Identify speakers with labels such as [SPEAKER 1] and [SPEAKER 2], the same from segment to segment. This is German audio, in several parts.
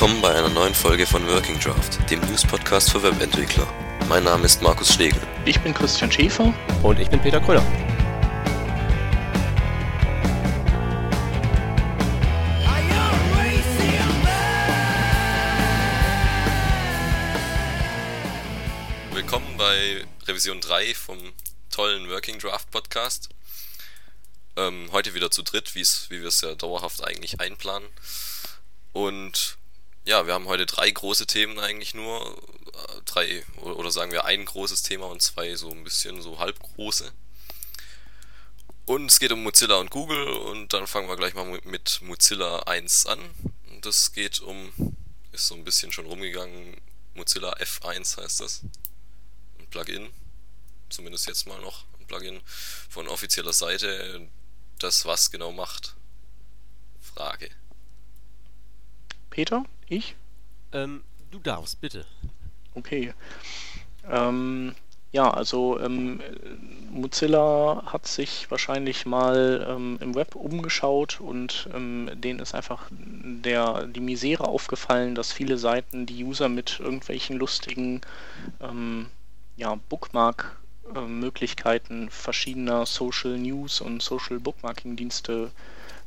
[SPEAKER 1] willkommen bei einer neuen Folge von Working Draft, dem News-Podcast für Webentwickler. Mein Name ist Markus Schlegel.
[SPEAKER 2] Ich bin Christian Schäfer.
[SPEAKER 3] Und ich bin Peter Kröller.
[SPEAKER 1] Willkommen bei Revision 3 vom tollen Working Draft Podcast. Ähm, heute wieder zu dritt, wie wir es ja dauerhaft eigentlich einplanen. Und ja, wir haben heute drei große Themen eigentlich nur. Drei, oder sagen wir ein großes Thema und zwei so ein bisschen so halbgroße. Und es geht um Mozilla und Google und dann fangen wir gleich mal mit Mozilla 1 an. Und das geht um, ist so ein bisschen schon rumgegangen, Mozilla F1 heißt das. Ein Plugin, zumindest jetzt mal noch ein Plugin von offizieller Seite, das was genau macht. Frage.
[SPEAKER 2] Peter? Ich?
[SPEAKER 3] Ähm, du darfst, bitte.
[SPEAKER 2] Okay. Ähm, ja, also ähm, Mozilla hat sich wahrscheinlich mal ähm, im Web umgeschaut und ähm, denen ist einfach der, die Misere aufgefallen, dass viele Seiten die User mit irgendwelchen lustigen ähm, ja, Bookmark-Möglichkeiten verschiedener Social News und Social Bookmarking-Dienste und äh,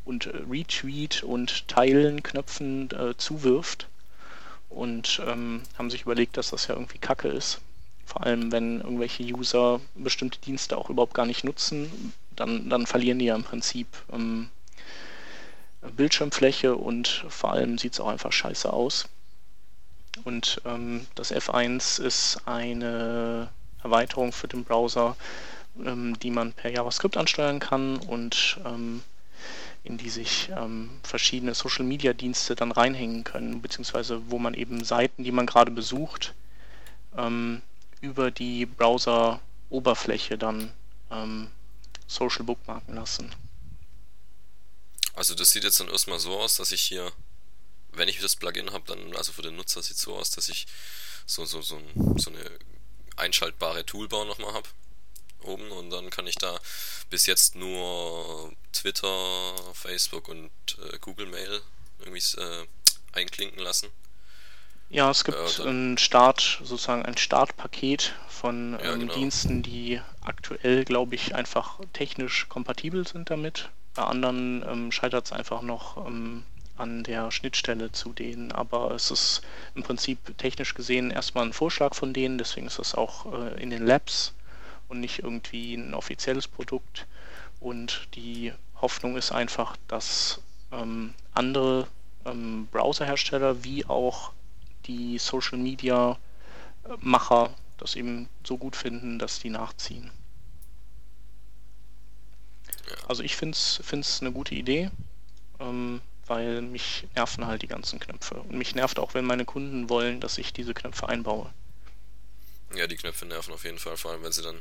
[SPEAKER 2] Retweet und Teilen Knöpfen äh, zuwirft und ähm, haben sich überlegt, dass das ja irgendwie Kacke ist. Vor allem, wenn irgendwelche User bestimmte Dienste auch überhaupt gar nicht nutzen, dann, dann verlieren die ja im Prinzip ähm, Bildschirmfläche und vor allem sieht es auch einfach scheiße aus. Und ähm, das F1 ist eine Erweiterung für den Browser, ähm, die man per JavaScript ansteuern kann und ähm, in die sich ähm, verschiedene Social-Media-Dienste dann reinhängen können, beziehungsweise wo man eben Seiten, die man gerade besucht, ähm, über die Browser-Oberfläche dann ähm, Social Bookmarken lassen.
[SPEAKER 1] Also das sieht jetzt dann erstmal so aus, dass ich hier, wenn ich das Plugin habe, dann, also für den Nutzer sieht es so aus, dass ich so, so, so, so eine einschaltbare Toolbar nochmal habe oben und dann kann ich da bis jetzt nur Twitter, Facebook und äh, Google Mail irgendwie äh, einklinken lassen.
[SPEAKER 2] Ja, es gibt äh, ein Start, sozusagen ein Startpaket von ja, ähm, genau. Diensten, die aktuell, glaube ich, einfach technisch kompatibel sind damit. Bei anderen ähm, scheitert es einfach noch ähm, an der Schnittstelle zu denen, aber es ist im Prinzip technisch gesehen erstmal ein Vorschlag von denen, deswegen ist es auch äh, in den Labs und nicht irgendwie ein offizielles Produkt. Und die Hoffnung ist einfach, dass ähm, andere ähm, Browserhersteller wie auch die Social Media Macher das eben so gut finden, dass die nachziehen. Also ich finde es eine gute Idee, ähm, weil mich nerven halt die ganzen Knöpfe. Und mich nervt auch, wenn meine Kunden wollen, dass ich diese Knöpfe einbaue.
[SPEAKER 1] Ja, die Knöpfe nerven auf jeden Fall, vor allem wenn sie dann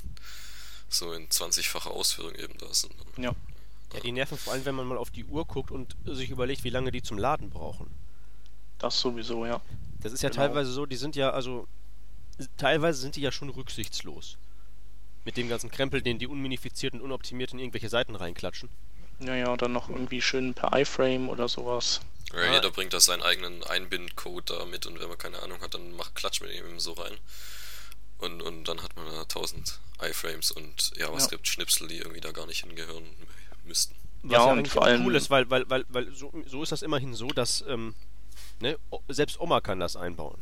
[SPEAKER 1] so in 20-facher Ausführung eben da sind.
[SPEAKER 3] Ja. Ja, die nerven vor allem, wenn man mal auf die Uhr guckt und sich überlegt, wie lange die zum Laden brauchen.
[SPEAKER 2] Das sowieso, ja.
[SPEAKER 3] Das ist ja genau. teilweise so, die sind ja, also, teilweise sind die ja schon rücksichtslos. Mit dem ganzen Krempel, den die unminifiziert und unoptimiert in irgendwelche Seiten reinklatschen.
[SPEAKER 2] Naja, und dann noch irgendwie schön per iFrame oder sowas.
[SPEAKER 1] Ja, ah. jeder bringt da seinen eigenen Einbindcode da mit und wenn man keine Ahnung hat, dann macht Klatsch mit ihm so rein. Und, und dann hat man da 1000 iFrames und JavaScript-Schnipsel, die irgendwie da gar nicht hingehören müssten.
[SPEAKER 3] Was ja, und vor allem cool ist, weil, weil, weil, weil so, so ist das immerhin so, dass ähm, ne, selbst Oma kann das einbauen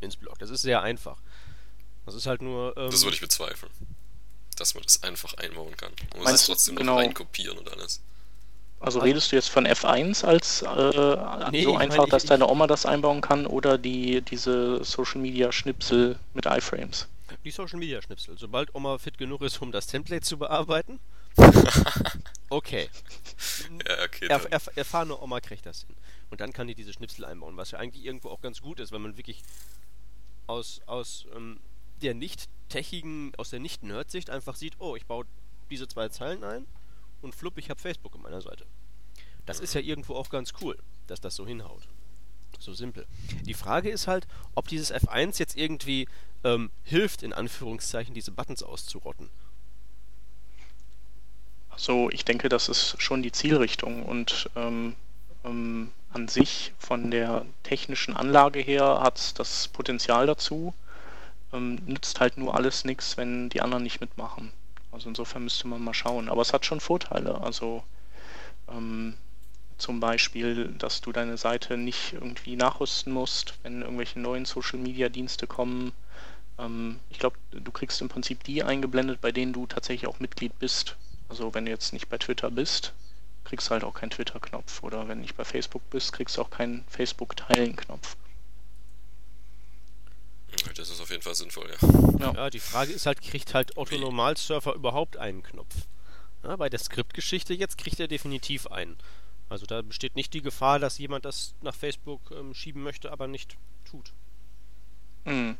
[SPEAKER 3] ins Blog. Das ist sehr einfach. Das ist halt nur.
[SPEAKER 1] Ähm, das würde ich bezweifeln. Dass man das einfach einbauen kann. Man muss es trotzdem genau. noch reinkopieren und alles.
[SPEAKER 2] Also redest du jetzt von F1 als äh, nee, so einfach, meine, dass ich, deine Oma das einbauen kann oder die diese Social Media Schnipsel mit iFrames?
[SPEAKER 3] Die Social Media Schnipsel. Sobald Oma fit genug ist, um das Template zu bearbeiten. okay.
[SPEAKER 1] Ja, okay.
[SPEAKER 3] Er, er, erfahrene Oma kriegt das hin. Und dann kann die diese Schnipsel einbauen, was ja eigentlich irgendwo auch ganz gut ist, wenn man wirklich aus, aus ähm, der nicht techigen, aus der nicht Nerd-Sicht einfach sieht, oh, ich baue diese zwei Zeilen ein und flupp, ich habe Facebook an meiner Seite. Das ist ja irgendwo auch ganz cool, dass das so hinhaut. So simpel. Die Frage ist halt, ob dieses F1 jetzt irgendwie ähm, hilft, in Anführungszeichen, diese Buttons auszurotten.
[SPEAKER 2] So, ich denke, das ist schon die Zielrichtung und ähm, ähm, an sich von der technischen Anlage her hat es das Potenzial dazu. Ähm, nützt halt nur alles nichts, wenn die anderen nicht mitmachen. Also insofern müsste man mal schauen. Aber es hat schon Vorteile. Also ähm, zum Beispiel, dass du deine Seite nicht irgendwie nachrüsten musst, wenn irgendwelche neuen Social-Media-Dienste kommen. Ähm, ich glaube, du kriegst im Prinzip die eingeblendet, bei denen du tatsächlich auch Mitglied bist. Also wenn du jetzt nicht bei Twitter bist, kriegst du halt auch keinen Twitter-Knopf. Oder wenn du nicht bei Facebook bist, kriegst du auch keinen Facebook-Teilen-Knopf.
[SPEAKER 1] Das ist auf jeden Fall sinnvoll,
[SPEAKER 3] ja. ja. Ja, die Frage ist halt, kriegt halt Otto Normalsurfer überhaupt einen Knopf? Ja, bei der Skriptgeschichte jetzt kriegt er definitiv einen. Also da besteht nicht die Gefahr, dass jemand das nach Facebook ähm, schieben möchte, aber nicht tut. Mhm.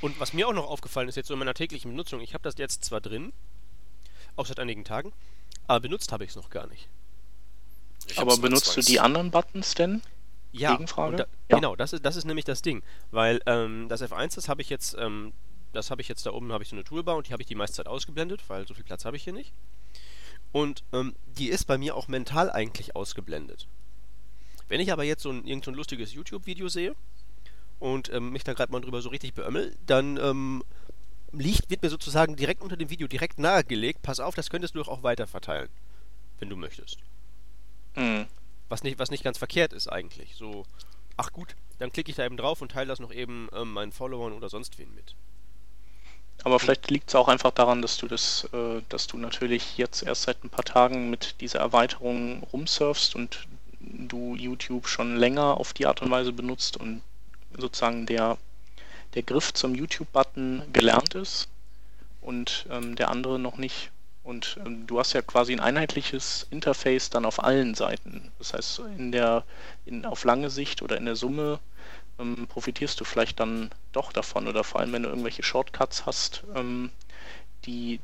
[SPEAKER 3] Und was mir auch noch aufgefallen ist jetzt so in meiner täglichen Benutzung, ich habe das jetzt zwar drin, auch seit einigen Tagen, aber benutzt habe ich es noch gar nicht.
[SPEAKER 2] aber benutzt du die anderen Buttons denn?
[SPEAKER 3] Ja, Gegenfrage? Da, ja. genau, das ist, das ist nämlich das Ding. Weil ähm, das F1, das habe ich jetzt, ähm, das habe ich jetzt da oben, habe ich so eine Toolbar und die habe ich die meiste Zeit ausgeblendet, weil so viel Platz habe ich hier nicht. Und ähm, die ist bei mir auch mental eigentlich ausgeblendet. Wenn ich aber jetzt so ein, irgend so ein lustiges YouTube-Video sehe und ähm, mich da gerade mal drüber so richtig beömmel, dann ähm, liegt, wird mir sozusagen direkt unter dem Video direkt nahegelegt, pass auf, das könntest du doch auch weiter verteilen, wenn du möchtest. Mhm. Was nicht, was nicht ganz verkehrt ist eigentlich. So, ach gut, dann klicke ich da eben drauf und teile das noch eben ähm, meinen Followern oder sonst wen mit.
[SPEAKER 2] Aber vielleicht liegt es auch einfach daran, dass du das, äh, dass du natürlich jetzt erst seit ein paar Tagen mit dieser Erweiterung rumsurfst und du YouTube schon länger auf die Art und Weise benutzt und sozusagen der, der Griff zum YouTube-Button gelernt ist und ähm, der andere noch nicht. Und ähm, du hast ja quasi ein einheitliches Interface dann auf allen Seiten. Das heißt, in der, in, auf lange Sicht oder in der Summe ähm, profitierst du vielleicht dann doch davon oder vor allem, wenn du irgendwelche Shortcuts hast, ähm, die,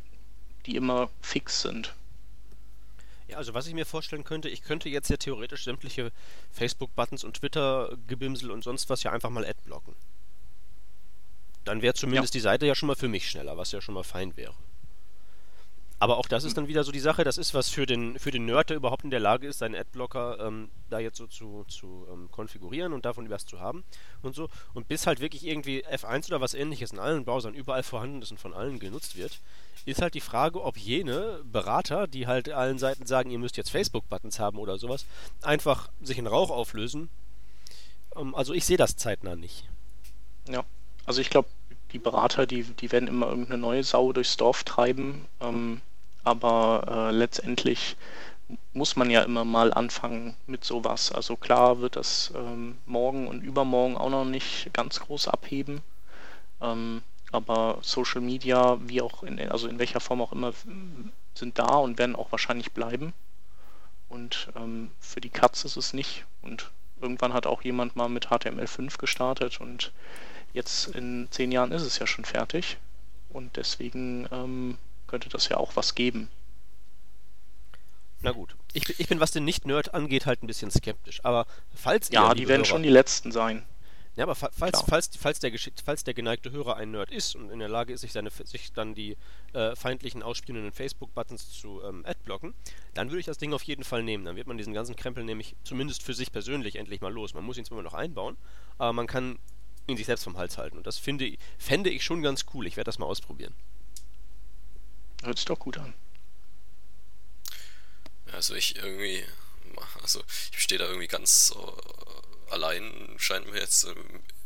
[SPEAKER 2] die immer fix sind.
[SPEAKER 3] Ja, also was ich mir vorstellen könnte, ich könnte jetzt ja theoretisch sämtliche Facebook-Buttons und Twitter-Gebimsel und sonst was ja einfach mal adblocken. Dann wäre zumindest ja. die Seite ja schon mal für mich schneller, was ja schon mal fein wäre. Aber auch das ist dann wieder so die Sache, das ist was für den, für den Nerd, der überhaupt in der Lage ist, seinen Adblocker ähm, da jetzt so zu, zu ähm, konfigurieren und davon was zu haben und so. Und bis halt wirklich irgendwie F1 oder was ähnliches in allen Browsern überall vorhanden ist und von allen genutzt wird, ist halt die Frage, ob jene Berater, die halt allen Seiten sagen, ihr müsst jetzt Facebook-Buttons haben oder sowas, einfach sich in Rauch auflösen. Ähm, also ich sehe das zeitnah nicht.
[SPEAKER 2] Ja, also ich glaube, die Berater, die, die werden immer irgendeine neue Sau durchs Dorf treiben. Ähm, aber äh, letztendlich muss man ja immer mal anfangen mit sowas. Also klar wird das ähm, morgen und übermorgen auch noch nicht ganz groß abheben. Ähm, aber Social Media, wie auch in, also in welcher Form auch immer, sind da und werden auch wahrscheinlich bleiben. Und ähm, für die Katze ist es nicht. Und irgendwann hat auch jemand mal mit HTML5 gestartet und jetzt in zehn Jahren ist es ja schon fertig. Und deswegen ähm, könnte das ja auch was geben.
[SPEAKER 3] Na gut. Ich, ich bin, was den Nicht-Nerd angeht, halt ein bisschen skeptisch. Aber falls
[SPEAKER 2] ihr. Ja, die werden Hörer, schon die Letzten sein.
[SPEAKER 3] Ja, aber falls, falls, falls, der falls der geneigte Hörer ein Nerd ist und in der Lage ist, sich, seine, sich dann die äh, feindlichen ausspielenden Facebook-Buttons zu ähm, adblocken, dann würde ich das Ding auf jeden Fall nehmen. Dann wird man diesen ganzen Krempel nämlich zumindest für sich persönlich endlich mal los. Man muss ihn zwar noch einbauen, aber man kann ihn sich selbst vom Hals halten. Und das finde, fände ich schon ganz cool. Ich werde das mal ausprobieren.
[SPEAKER 2] Hört sich doch gut an.
[SPEAKER 1] Also ich irgendwie, also ich stehe da irgendwie ganz äh, allein, scheint mir jetzt, äh,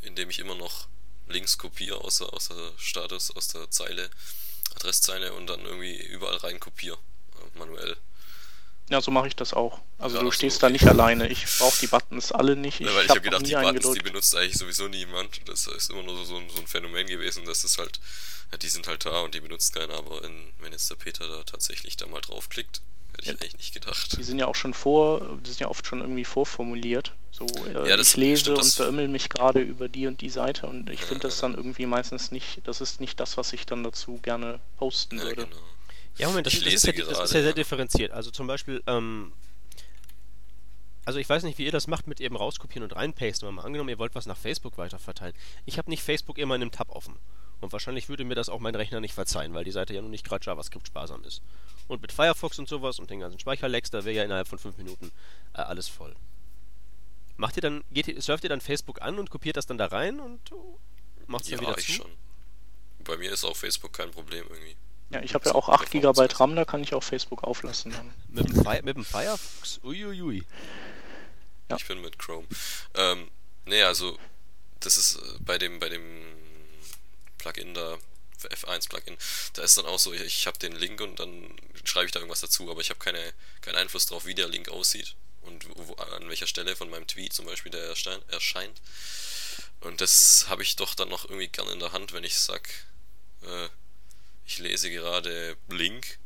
[SPEAKER 1] indem ich immer noch Links kopiere aus der, aus der Status, aus der Zeile, Adresszeile und dann irgendwie überall rein kopiere, äh, manuell.
[SPEAKER 2] Ja, so mache ich das auch. Also ja, du stehst so, okay. da nicht alleine. Ich brauche die Buttons alle nicht.
[SPEAKER 1] Ich ja, weil ich habe hab gedacht, die Buttons, die benutzt eigentlich sowieso niemand. Das ist immer nur so, so ein Phänomen gewesen, dass es halt ja, die sind halt da und die benutzt keiner, aber in, wenn jetzt der Peter da tatsächlich da mal draufklickt, hätte ich ja, eigentlich nicht gedacht.
[SPEAKER 2] Die sind ja auch schon vor, die sind ja oft schon irgendwie vorformuliert. So, äh, ja, das, ich lese stimmt, und beömmel mich gerade über die und die Seite und ich finde das dann irgendwie meistens nicht, das ist nicht das, was ich dann dazu gerne posten würde. Genau.
[SPEAKER 3] Ja, Moment, das, das, ist ja, gerade, das, ist ja, sehr differenziert. Also zum Beispiel, ähm, also ich weiß nicht, wie ihr das macht mit eben rauskopieren und reinpasten, aber mal angenommen, ihr wollt was nach Facebook weiterverteilen. Ich habe nicht Facebook immer in einem Tab offen. Und wahrscheinlich würde mir das auch mein Rechner nicht verzeihen, weil die Seite ja nun nicht gerade JavaScript sparsam ist. Und mit Firefox und sowas und den ganzen Speicherlecks, da wäre ja innerhalb von 5 Minuten äh, alles voll. Macht ihr dann, geht, surft ihr dann Facebook an und kopiert das dann da rein und macht es
[SPEAKER 1] ja,
[SPEAKER 3] dann wieder
[SPEAKER 1] ich
[SPEAKER 3] zu?
[SPEAKER 1] schon. Bei mir ist auch Facebook kein Problem irgendwie.
[SPEAKER 2] Ja, ich habe ja auch 8 GB RAM, da kann ich auch Facebook auflassen dann.
[SPEAKER 3] Mit dem, Fi mit dem Firefox? Uiuiui.
[SPEAKER 2] Ja.
[SPEAKER 1] Ich bin mit Chrome. Ähm, nee, also das ist äh, bei dem bei dem Plugin da F1 Plugin, da ist dann auch so, ich habe den Link und dann schreibe ich da irgendwas dazu, aber ich habe keine keinen Einfluss drauf, wie der Link aussieht und wo, an welcher Stelle von meinem Tweet zum Beispiel der erscheint. Und das habe ich doch dann noch irgendwie gern in der Hand, wenn ich sag, äh, ich lese gerade Link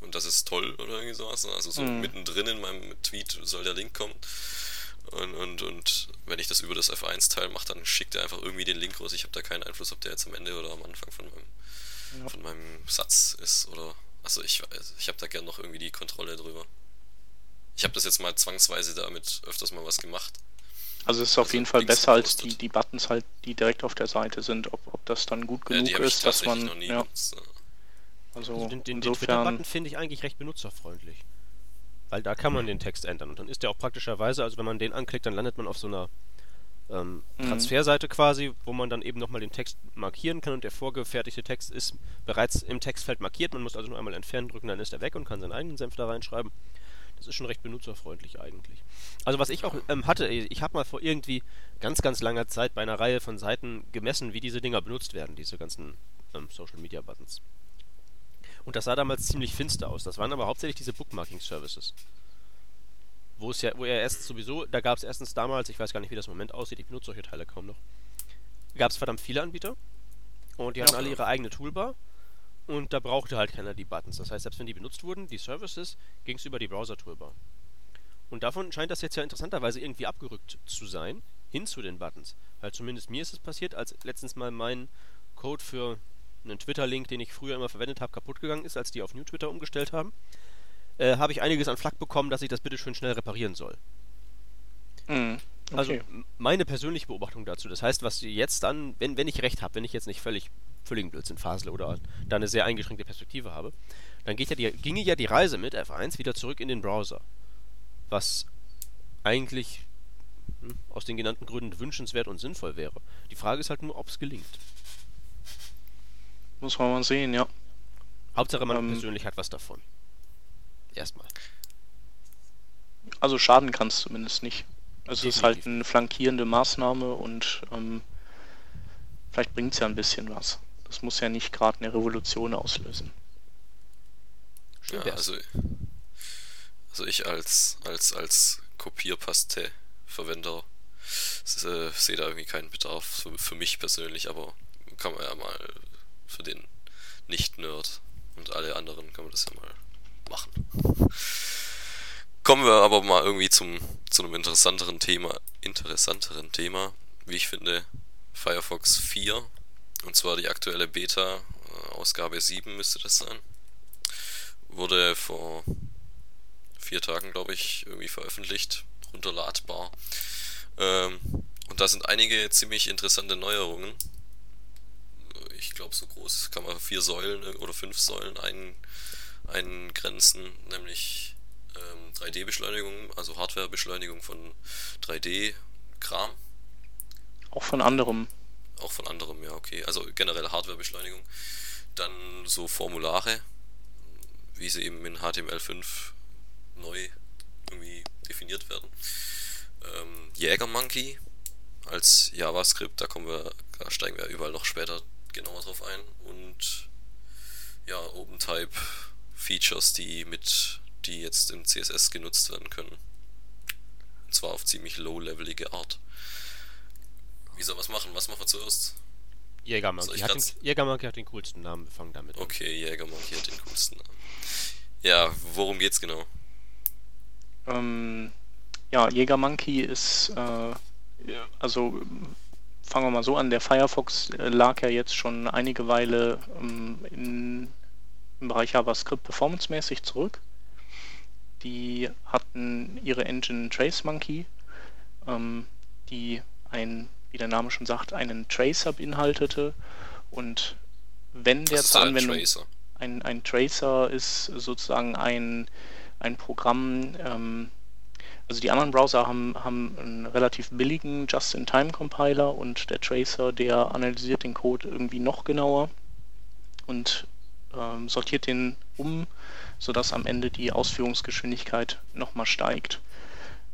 [SPEAKER 1] und das ist toll oder irgendwie sowas. Also so mhm. mittendrin in meinem Tweet soll der Link kommen. Und, und, und wenn ich das über das F1-Teil mache, dann schickt er einfach irgendwie den Link raus. Ich habe da keinen Einfluss, ob der jetzt am Ende oder am Anfang von meinem, ja. von meinem Satz ist. Oder also ich, ich habe da gern noch irgendwie die Kontrolle drüber. Ich habe das jetzt mal zwangsweise damit öfters mal was gemacht.
[SPEAKER 2] Also es ist auf also jeden Fall besser als die, die Buttons halt, die direkt auf der Seite sind. Ob, ob das dann gut genug ja, ist, dass man. ja.
[SPEAKER 1] Benutzt,
[SPEAKER 3] also, also den, den, den Twitter-Button finde ich eigentlich recht benutzerfreundlich. Weil da kann man den Text ändern und dann ist der auch praktischerweise, also wenn man den anklickt, dann landet man auf so einer ähm, mhm. Transferseite quasi, wo man dann eben nochmal den Text markieren kann und der vorgefertigte Text ist bereits im Textfeld markiert. Man muss also nur einmal entfernen drücken, dann ist er weg und kann seinen eigenen Senf da reinschreiben. Das ist schon recht benutzerfreundlich eigentlich. Also was ich auch ähm, hatte, ich habe mal vor irgendwie ganz, ganz langer Zeit bei einer Reihe von Seiten gemessen, wie diese Dinger benutzt werden, diese ganzen ähm, Social Media Buttons. Und das sah damals ziemlich finster aus. Das waren aber hauptsächlich diese Bookmarking-Services. Wo es ja, wo er erst sowieso, da gab es erstens damals, ich weiß gar nicht, wie das im Moment aussieht, ich benutze solche Teile kaum noch, gab es verdammt viele Anbieter. Und die hatten alle ihre eigene Toolbar. Und da brauchte halt keiner die Buttons. Das heißt, selbst wenn die benutzt wurden, die Services, ging es über die Browser-Toolbar. Und davon scheint das jetzt ja interessanterweise irgendwie abgerückt zu sein, hin zu den Buttons. Weil zumindest mir ist es passiert, als letztens mal mein Code für einen Twitter-Link, den ich früher immer verwendet habe, kaputt gegangen ist, als die auf New Twitter umgestellt haben, äh, habe ich einiges an Flack bekommen, dass ich das bitte schön schnell reparieren soll.
[SPEAKER 2] Mhm.
[SPEAKER 3] Also, okay. Also meine persönliche Beobachtung dazu. Das heißt, was jetzt dann, wenn, wenn ich recht habe, wenn ich jetzt nicht völlig völligen Blödsinn fasle oder da eine sehr eingeschränkte Perspektive habe, dann geht ja die, ginge ja die Reise mit F1 wieder zurück in den Browser. Was eigentlich hm, aus den genannten Gründen wünschenswert und sinnvoll wäre. Die Frage ist halt nur, ob es gelingt.
[SPEAKER 2] Muss man mal sehen, ja.
[SPEAKER 3] Hauptsache man ähm, persönlich hat was davon. Erstmal.
[SPEAKER 2] Also schaden kann es zumindest nicht. Also es ist halt eine flankierende Maßnahme und ähm, vielleicht bringt es ja ein bisschen was. Das muss ja nicht gerade eine Revolution auslösen.
[SPEAKER 1] Ja, also, also ich als, als, als Kopierpaste-Verwender äh, sehe da irgendwie keinen Bedarf für, für mich persönlich, aber kann man ja mal für den Nicht-Nerd und alle anderen kann man das ja mal machen. Kommen wir aber mal irgendwie zum, zu einem interessanteren Thema, interessanteren Thema, wie ich finde, Firefox 4, und zwar die aktuelle Beta, Ausgabe 7 müsste das sein, wurde vor vier Tagen, glaube ich, irgendwie veröffentlicht, runterladbar. Ähm, und da sind einige ziemlich interessante Neuerungen ich glaube, so groß kann man vier Säulen äh, oder fünf Säulen ein, eingrenzen, nämlich ähm, 3D-Beschleunigung, also Hardware-Beschleunigung von 3D-Kram.
[SPEAKER 2] Auch von anderem.
[SPEAKER 1] Auch von anderem, ja, okay. Also generelle Hardware-Beschleunigung. Dann so Formulare, wie sie eben in HTML5 neu irgendwie definiert werden. Ähm, Jägermonkey als JavaScript, da kommen wir, da steigen wir überall noch später genauer drauf ein. Und ja, OpenType Features, die mit, die jetzt im CSS genutzt werden können. Und zwar auf ziemlich low-levelige Art. Wie soll was machen? Was machen wir zuerst?
[SPEAKER 3] Jägermonkey hat, den, Jägermonkey hat den coolsten Namen, wir fangen damit
[SPEAKER 1] an. Okay, Jägermonkey hat den coolsten Namen. Ja, worum geht's genau?
[SPEAKER 2] Ähm, ja, Jägermonkey ist, äh, also fangen wir mal so an, der Firefox äh, lag ja jetzt schon einige Weile ähm, in, im Bereich JavaScript performancemäßig zurück. Die hatten ihre Engine Trace Monkey, ähm, die ein, wie der Name schon sagt, einen Tracer beinhaltete. Und wenn der zur Anwendung Tracer? Ein, ein Tracer ist sozusagen ein, ein Programm, ähm, Also die anderen Browser haben, haben einen relativ billigen Just-in-Time-Compiler und der Tracer, der analysiert den Code irgendwie noch genauer und ähm, sortiert den um, sodass am Ende die Ausführungsgeschwindigkeit nochmal steigt.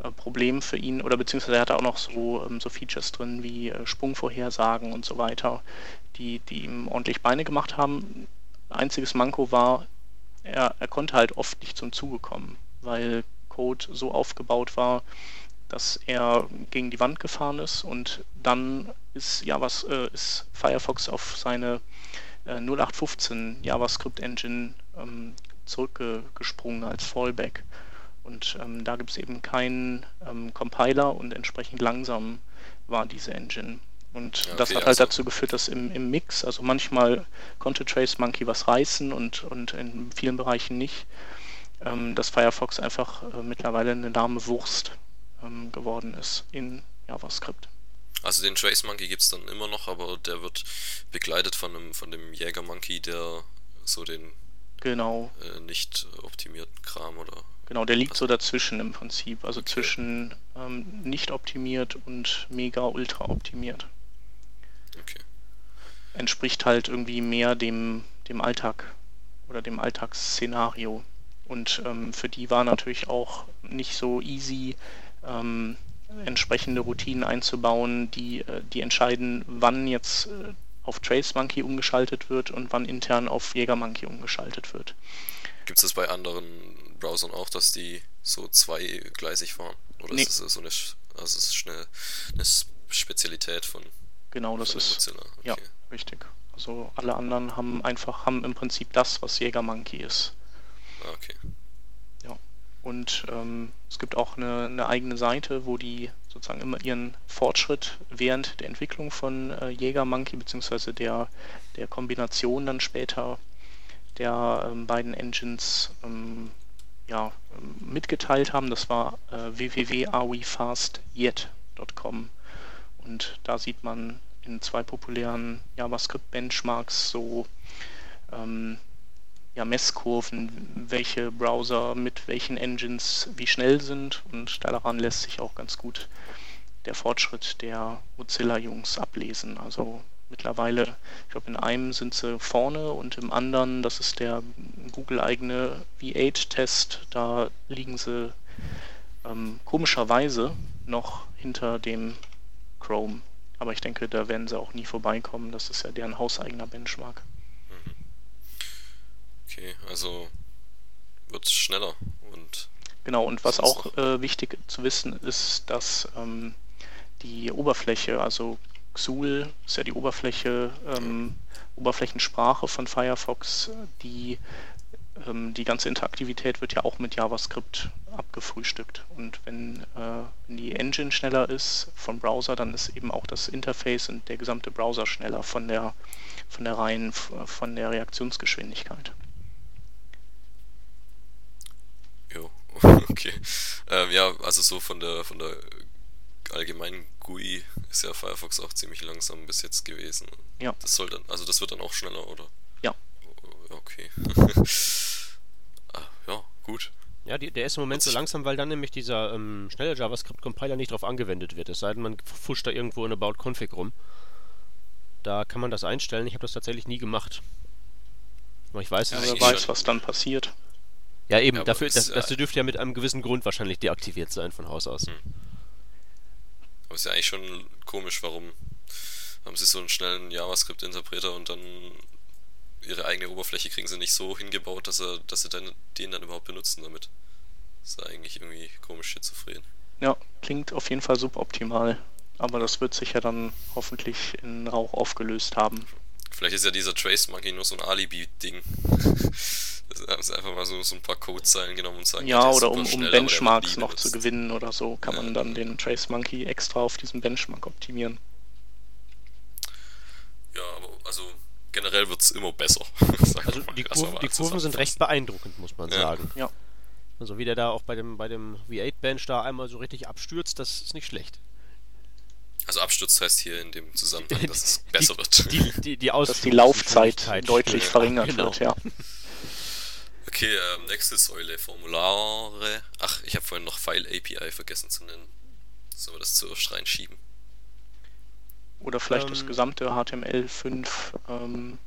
[SPEAKER 2] Äh, Problem für ihn, oder beziehungsweise er hat auch noch so, ähm, so Features drin wie äh, Sprungvorhersagen und so weiter, die, die ihm ordentlich Beine gemacht haben. Einziges Manko war, er, er konnte halt oft nicht zum Zuge kommen, weil Code so aufgebaut war, dass er gegen die Wand gefahren ist und dann ist, Javas, äh, ist Firefox auf seine äh, 0815 JavaScript Engine ähm, zurückgesprungen als Fallback. Und ähm, da gibt es eben keinen ähm, Compiler und entsprechend langsam war diese Engine. Und okay, das hat halt also dazu geführt, dass im, im Mix, also manchmal konnte Trace Monkey was reißen und, und in vielen Bereichen nicht ähm, dass Firefox einfach äh, mittlerweile eine lahme Wurst ähm, geworden ist in JavaScript.
[SPEAKER 1] Also den Trace Monkey gibt es dann immer noch, aber der wird begleitet von einem von dem Jäger Monkey, der so den
[SPEAKER 2] genau.
[SPEAKER 1] Äh, nicht optimierten Kram oder.
[SPEAKER 2] Genau, der liegt so dazwischen im Prinzip, also zwischen ähm, nicht optimiert und mega ultra optimiert.
[SPEAKER 1] Okay.
[SPEAKER 2] Entspricht halt irgendwie mehr dem, dem Alltag oder dem Alltagsszenario. Und ähm, für die war natürlich auch nicht so easy, ähm, entsprechende Routinen einzubauen, die, äh, die entscheiden, wann jetzt äh, auf Trace Monkey umgeschaltet wird und wann intern auf Jäger Monkey umgeschaltet wird.
[SPEAKER 1] Gibt es das bei anderen Browsern auch, dass die so zweigleisig fahren? Oder nee. ist das so eine, also ist schnell eine Spezialität von
[SPEAKER 2] Genau, das von ist okay. ja richtig. Also alle anderen haben einfach haben im Prinzip das, was Jäger Monkey ist.
[SPEAKER 1] Ah, okay.
[SPEAKER 2] Ja. Und ähm, es gibt auch eine, eine, eigene Seite, wo die sozusagen immer ihren Fortschritt während der Entwicklung von äh, Jäger Monkey beziehungsweise der, der Kombination dann später der ähm, beiden Engines ähm, ja, mitgeteilt haben. Das war äh, www.arewefastyet.com und da sieht man in zwei populären JavaScript-Benchmarks so ähm, ja, Messkurven, welche Browser mit welchen Engines wie schnell sind und daran lässt sich auch ganz gut der Fortschritt der Mozilla-Jungs ablesen. Also mittlerweile, ich glaube, in einem sind sie vorne und im anderen, das ist der Google-eigene V8-Test, da liegen sie ähm, komischerweise noch hinter dem Chrome. Aber ich denke, da werden sie auch nie vorbeikommen. Das ist ja deren hauseigener Benchmark.
[SPEAKER 1] Okay, also wird es schneller und.
[SPEAKER 2] Genau, und was auch äh, wichtig zu wissen ist, dass ähm, die Oberfläche, also Xul ist ja die Oberfläche, ähm, Oberflächensprache von Firefox, die ähm, die ganze Interaktivität wird ja auch mit JavaScript abgefrühstückt. Und wenn, äh, wenn die Engine schneller ist vom Browser, dann ist eben auch das Interface und der gesamte Browser schneller von der von der reinen von der Reaktionsgeschwindigkeit.
[SPEAKER 1] Jo, okay. Ähm, ja, also so von der von der allgemeinen GUI ist ja Firefox auch ziemlich langsam bis jetzt gewesen.
[SPEAKER 2] Ja.
[SPEAKER 1] Das soll dann, also das wird dann auch schneller, oder?
[SPEAKER 2] Ja.
[SPEAKER 1] Okay. ah, ja, gut.
[SPEAKER 3] Ja, die, der ist im Moment so langsam, weil dann nämlich dieser ähm, schnelle JavaScript-Compiler nicht darauf angewendet wird. Es sei denn, man fuscht da irgendwo in About Config rum. Da kann man das einstellen. Ich habe das tatsächlich nie gemacht. Aber ich weiß,
[SPEAKER 2] ja, wer weiß, was dann passiert.
[SPEAKER 3] Ja, eben, ja, dafür, das, das dürfte ja mit einem gewissen Grund wahrscheinlich deaktiviert sein von Haus aus. Hm.
[SPEAKER 1] Aber ist ja eigentlich schon komisch, warum haben sie so einen schnellen JavaScript-Interpreter und dann ihre eigene Oberfläche kriegen sie nicht so hingebaut, dass, er, dass sie dann, den dann überhaupt benutzen damit. Ist eigentlich irgendwie komisch schizophren.
[SPEAKER 2] Ja, klingt auf jeden Fall suboptimal. Aber das wird sich ja dann hoffentlich in Rauch aufgelöst haben.
[SPEAKER 1] Vielleicht ist ja dieser Trace Monkey nur so ein Alibi-Ding. Da haben sie einfach mal so, so ein paar Codezeilen genommen und sagen,
[SPEAKER 2] ja, ja oder um, um Benchmarks noch zu gewinnen oder so, kann ja. man dann den Trace Monkey extra auf diesen Benchmark optimieren.
[SPEAKER 1] Ja, aber also generell wird es immer besser.
[SPEAKER 3] also die, Kurven, die Kurven sind recht beeindruckend, muss man
[SPEAKER 2] ja.
[SPEAKER 3] sagen.
[SPEAKER 2] Ja.
[SPEAKER 3] Also wie der da auch bei dem, bei dem V8-Bench da einmal so richtig abstürzt, das ist nicht schlecht.
[SPEAKER 1] Also abstürzt heißt hier in dem Zusammenhang, dass es besser wird.
[SPEAKER 2] Die, die, die Dass die Laufzeit deutlich verringert genau. wird, ja.
[SPEAKER 1] Okay, ähm, nächste Säule, Formulare. Ach, ich habe vorhin noch File API vergessen zu nennen. Sollen wir das zuerst reinschieben?
[SPEAKER 2] Oder vielleicht ähm, das gesamte HTML5 ähm,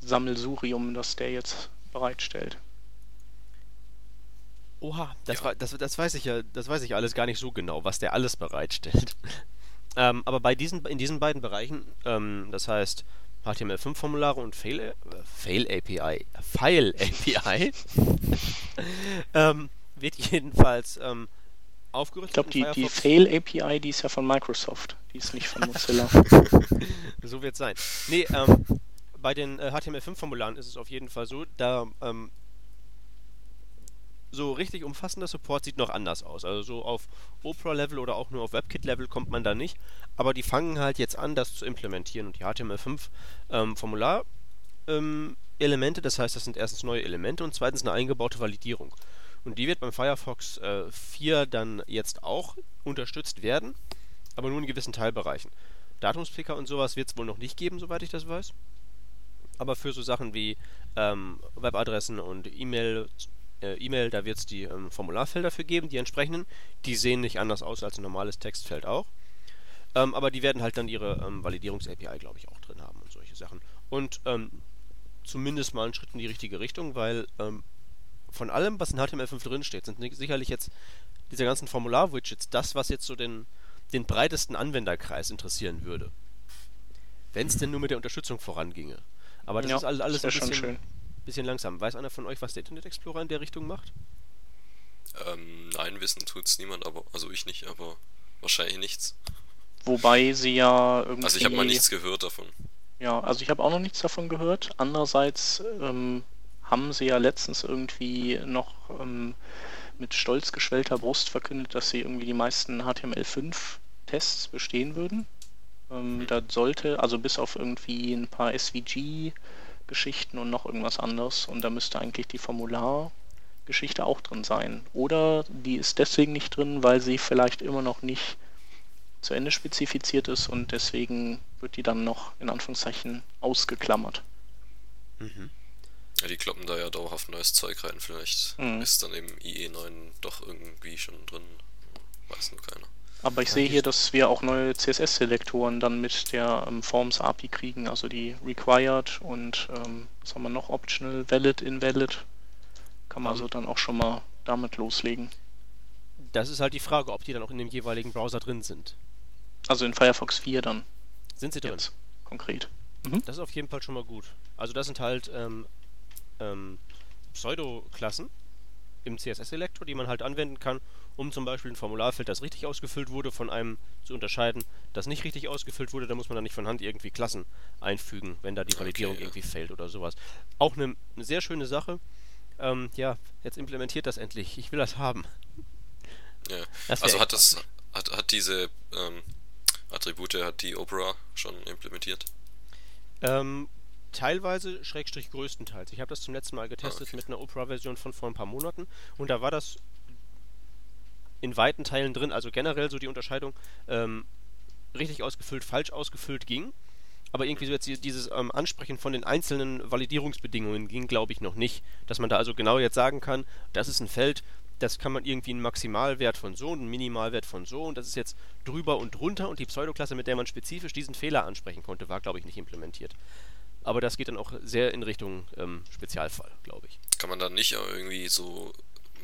[SPEAKER 2] Sammelsurium, das der jetzt bereitstellt.
[SPEAKER 3] Oha, das, ja. war, das, das weiß ich ja, das weiß ich alles gar nicht so genau, was der alles bereitstellt. Ähm, aber bei diesen, in diesen beiden Bereichen, ähm, das heißt HTML5-Formulare und Fail, äh, Fail API, File API, ähm, wird jedenfalls ähm, aufgerüstet.
[SPEAKER 2] Ich glaube, die, die Fail API, die ist ja von Microsoft, die ist nicht von Mozilla.
[SPEAKER 3] so wird es sein. Nee, ähm, bei den äh, HTML5-Formularen ist es auf jeden Fall so, da ähm, so richtig umfassender Support sieht noch anders aus. Also so auf Opera-Level oder auch nur auf WebKit-Level kommt man da nicht. Aber die fangen halt jetzt an, das zu implementieren. Und die HTML5-Formular- ähm, Elemente, das heißt, das sind erstens neue Elemente und zweitens eine eingebaute Validierung. Und die wird beim Firefox äh, 4 dann jetzt auch unterstützt werden, aber nur in gewissen Teilbereichen. Datumspicker und sowas wird es wohl noch nicht geben, soweit ich das weiß. Aber für so Sachen wie ähm, Webadressen und E-Mail äh, E-Mail, da wird es die ähm, Formularfelder für geben, die entsprechenden. Die sehen nicht anders aus als ein normales Textfeld auch. Ähm, aber die werden halt dann ihre ähm, Validierungs-API, glaube ich, auch drin haben und solche Sachen. Und ähm, zumindest mal einen Schritt in die richtige Richtung, weil ähm, von allem, was in HTML5 drin steht, sind sicherlich jetzt diese ganzen Formular-Widgets das, was jetzt so den, den breitesten Anwenderkreis interessieren würde. Wenn es denn nur mit der Unterstützung voranginge. Aber das ja, ist alles, alles
[SPEAKER 2] ein bisschen, schön
[SPEAKER 3] bisschen langsam. Weiß einer von euch, was der Internet Explorer in der Richtung macht?
[SPEAKER 1] Ähm, nein, wissen tut's niemand, aber also ich nicht, aber wahrscheinlich nichts.
[SPEAKER 2] Wobei sie ja irgendwie.
[SPEAKER 1] Also ich habe mal nichts gehört davon.
[SPEAKER 2] Ja, also ich habe auch noch nichts davon gehört. Andererseits ähm, haben sie ja letztens irgendwie noch ähm, mit stolz geschwellter Brust verkündet, dass sie irgendwie die meisten HTML5-Tests bestehen würden. Ähm, mhm. Da sollte, also bis auf irgendwie ein paar SVG Geschichten und noch irgendwas anderes. Und da müsste eigentlich die Formulargeschichte auch drin sein. Oder die ist deswegen nicht drin, weil sie vielleicht immer noch nicht zu Ende spezifiziert ist und deswegen wird die dann noch in Anführungszeichen ausgeklammert.
[SPEAKER 1] Mhm. Ja, die kloppen da ja dauerhaft neues Zeug rein. Vielleicht mhm. ist dann eben IE9 doch irgendwie schon drin. Weiß nur keiner.
[SPEAKER 2] Aber ich sehe hier, dass wir auch neue CSS-Selektoren dann mit der ähm, Forms API kriegen, also die Required und ähm, was haben wir noch? Optional, Valid, Invalid. Kann man also dann auch schon mal damit loslegen.
[SPEAKER 3] Das ist halt die Frage, ob die dann auch in dem jeweiligen Browser drin sind.
[SPEAKER 2] Also in Firefox 4 dann.
[SPEAKER 3] Sind sie drin? Jetzt,
[SPEAKER 2] konkret.
[SPEAKER 3] Mhm. Das ist auf jeden Fall schon mal gut. Also das sind halt ähm, ähm, Pseudo-Klassen im CSS-Selektor, die man halt anwenden kann, um zum Beispiel ein Formularfeld, das richtig ausgefüllt wurde, von einem zu unterscheiden, das nicht richtig ausgefüllt wurde. Da muss man dann nicht von Hand irgendwie Klassen einfügen, wenn da die Validierung okay, ja. irgendwie fehlt oder sowas. Auch eine, eine sehr schöne Sache. Ähm, ja, jetzt implementiert das endlich. Ich will das haben.
[SPEAKER 1] Ja. Das also hat das, hat, hat diese ähm, Attribute, hat die Opera schon implementiert?
[SPEAKER 3] Ähm, teilweise, Schrägstrich größtenteils. Ich habe das zum letzten Mal getestet okay. mit einer Opera-Version von vor ein paar Monaten und da war das in weiten Teilen drin, also generell so die Unterscheidung, ähm, richtig ausgefüllt, falsch ausgefüllt ging. Aber irgendwie so jetzt dieses ähm, Ansprechen von den einzelnen Validierungsbedingungen ging, glaube ich, noch nicht. Dass man da also genau jetzt sagen kann, das ist ein Feld, das kann man irgendwie einen Maximalwert von so und einen Minimalwert von so und das ist jetzt drüber und drunter und die Pseudoklasse, mit der man spezifisch diesen Fehler ansprechen konnte, war, glaube ich, nicht implementiert. Aber das geht dann auch sehr in Richtung ähm, Spezialfall, glaube ich.
[SPEAKER 1] Kann man dann nicht irgendwie so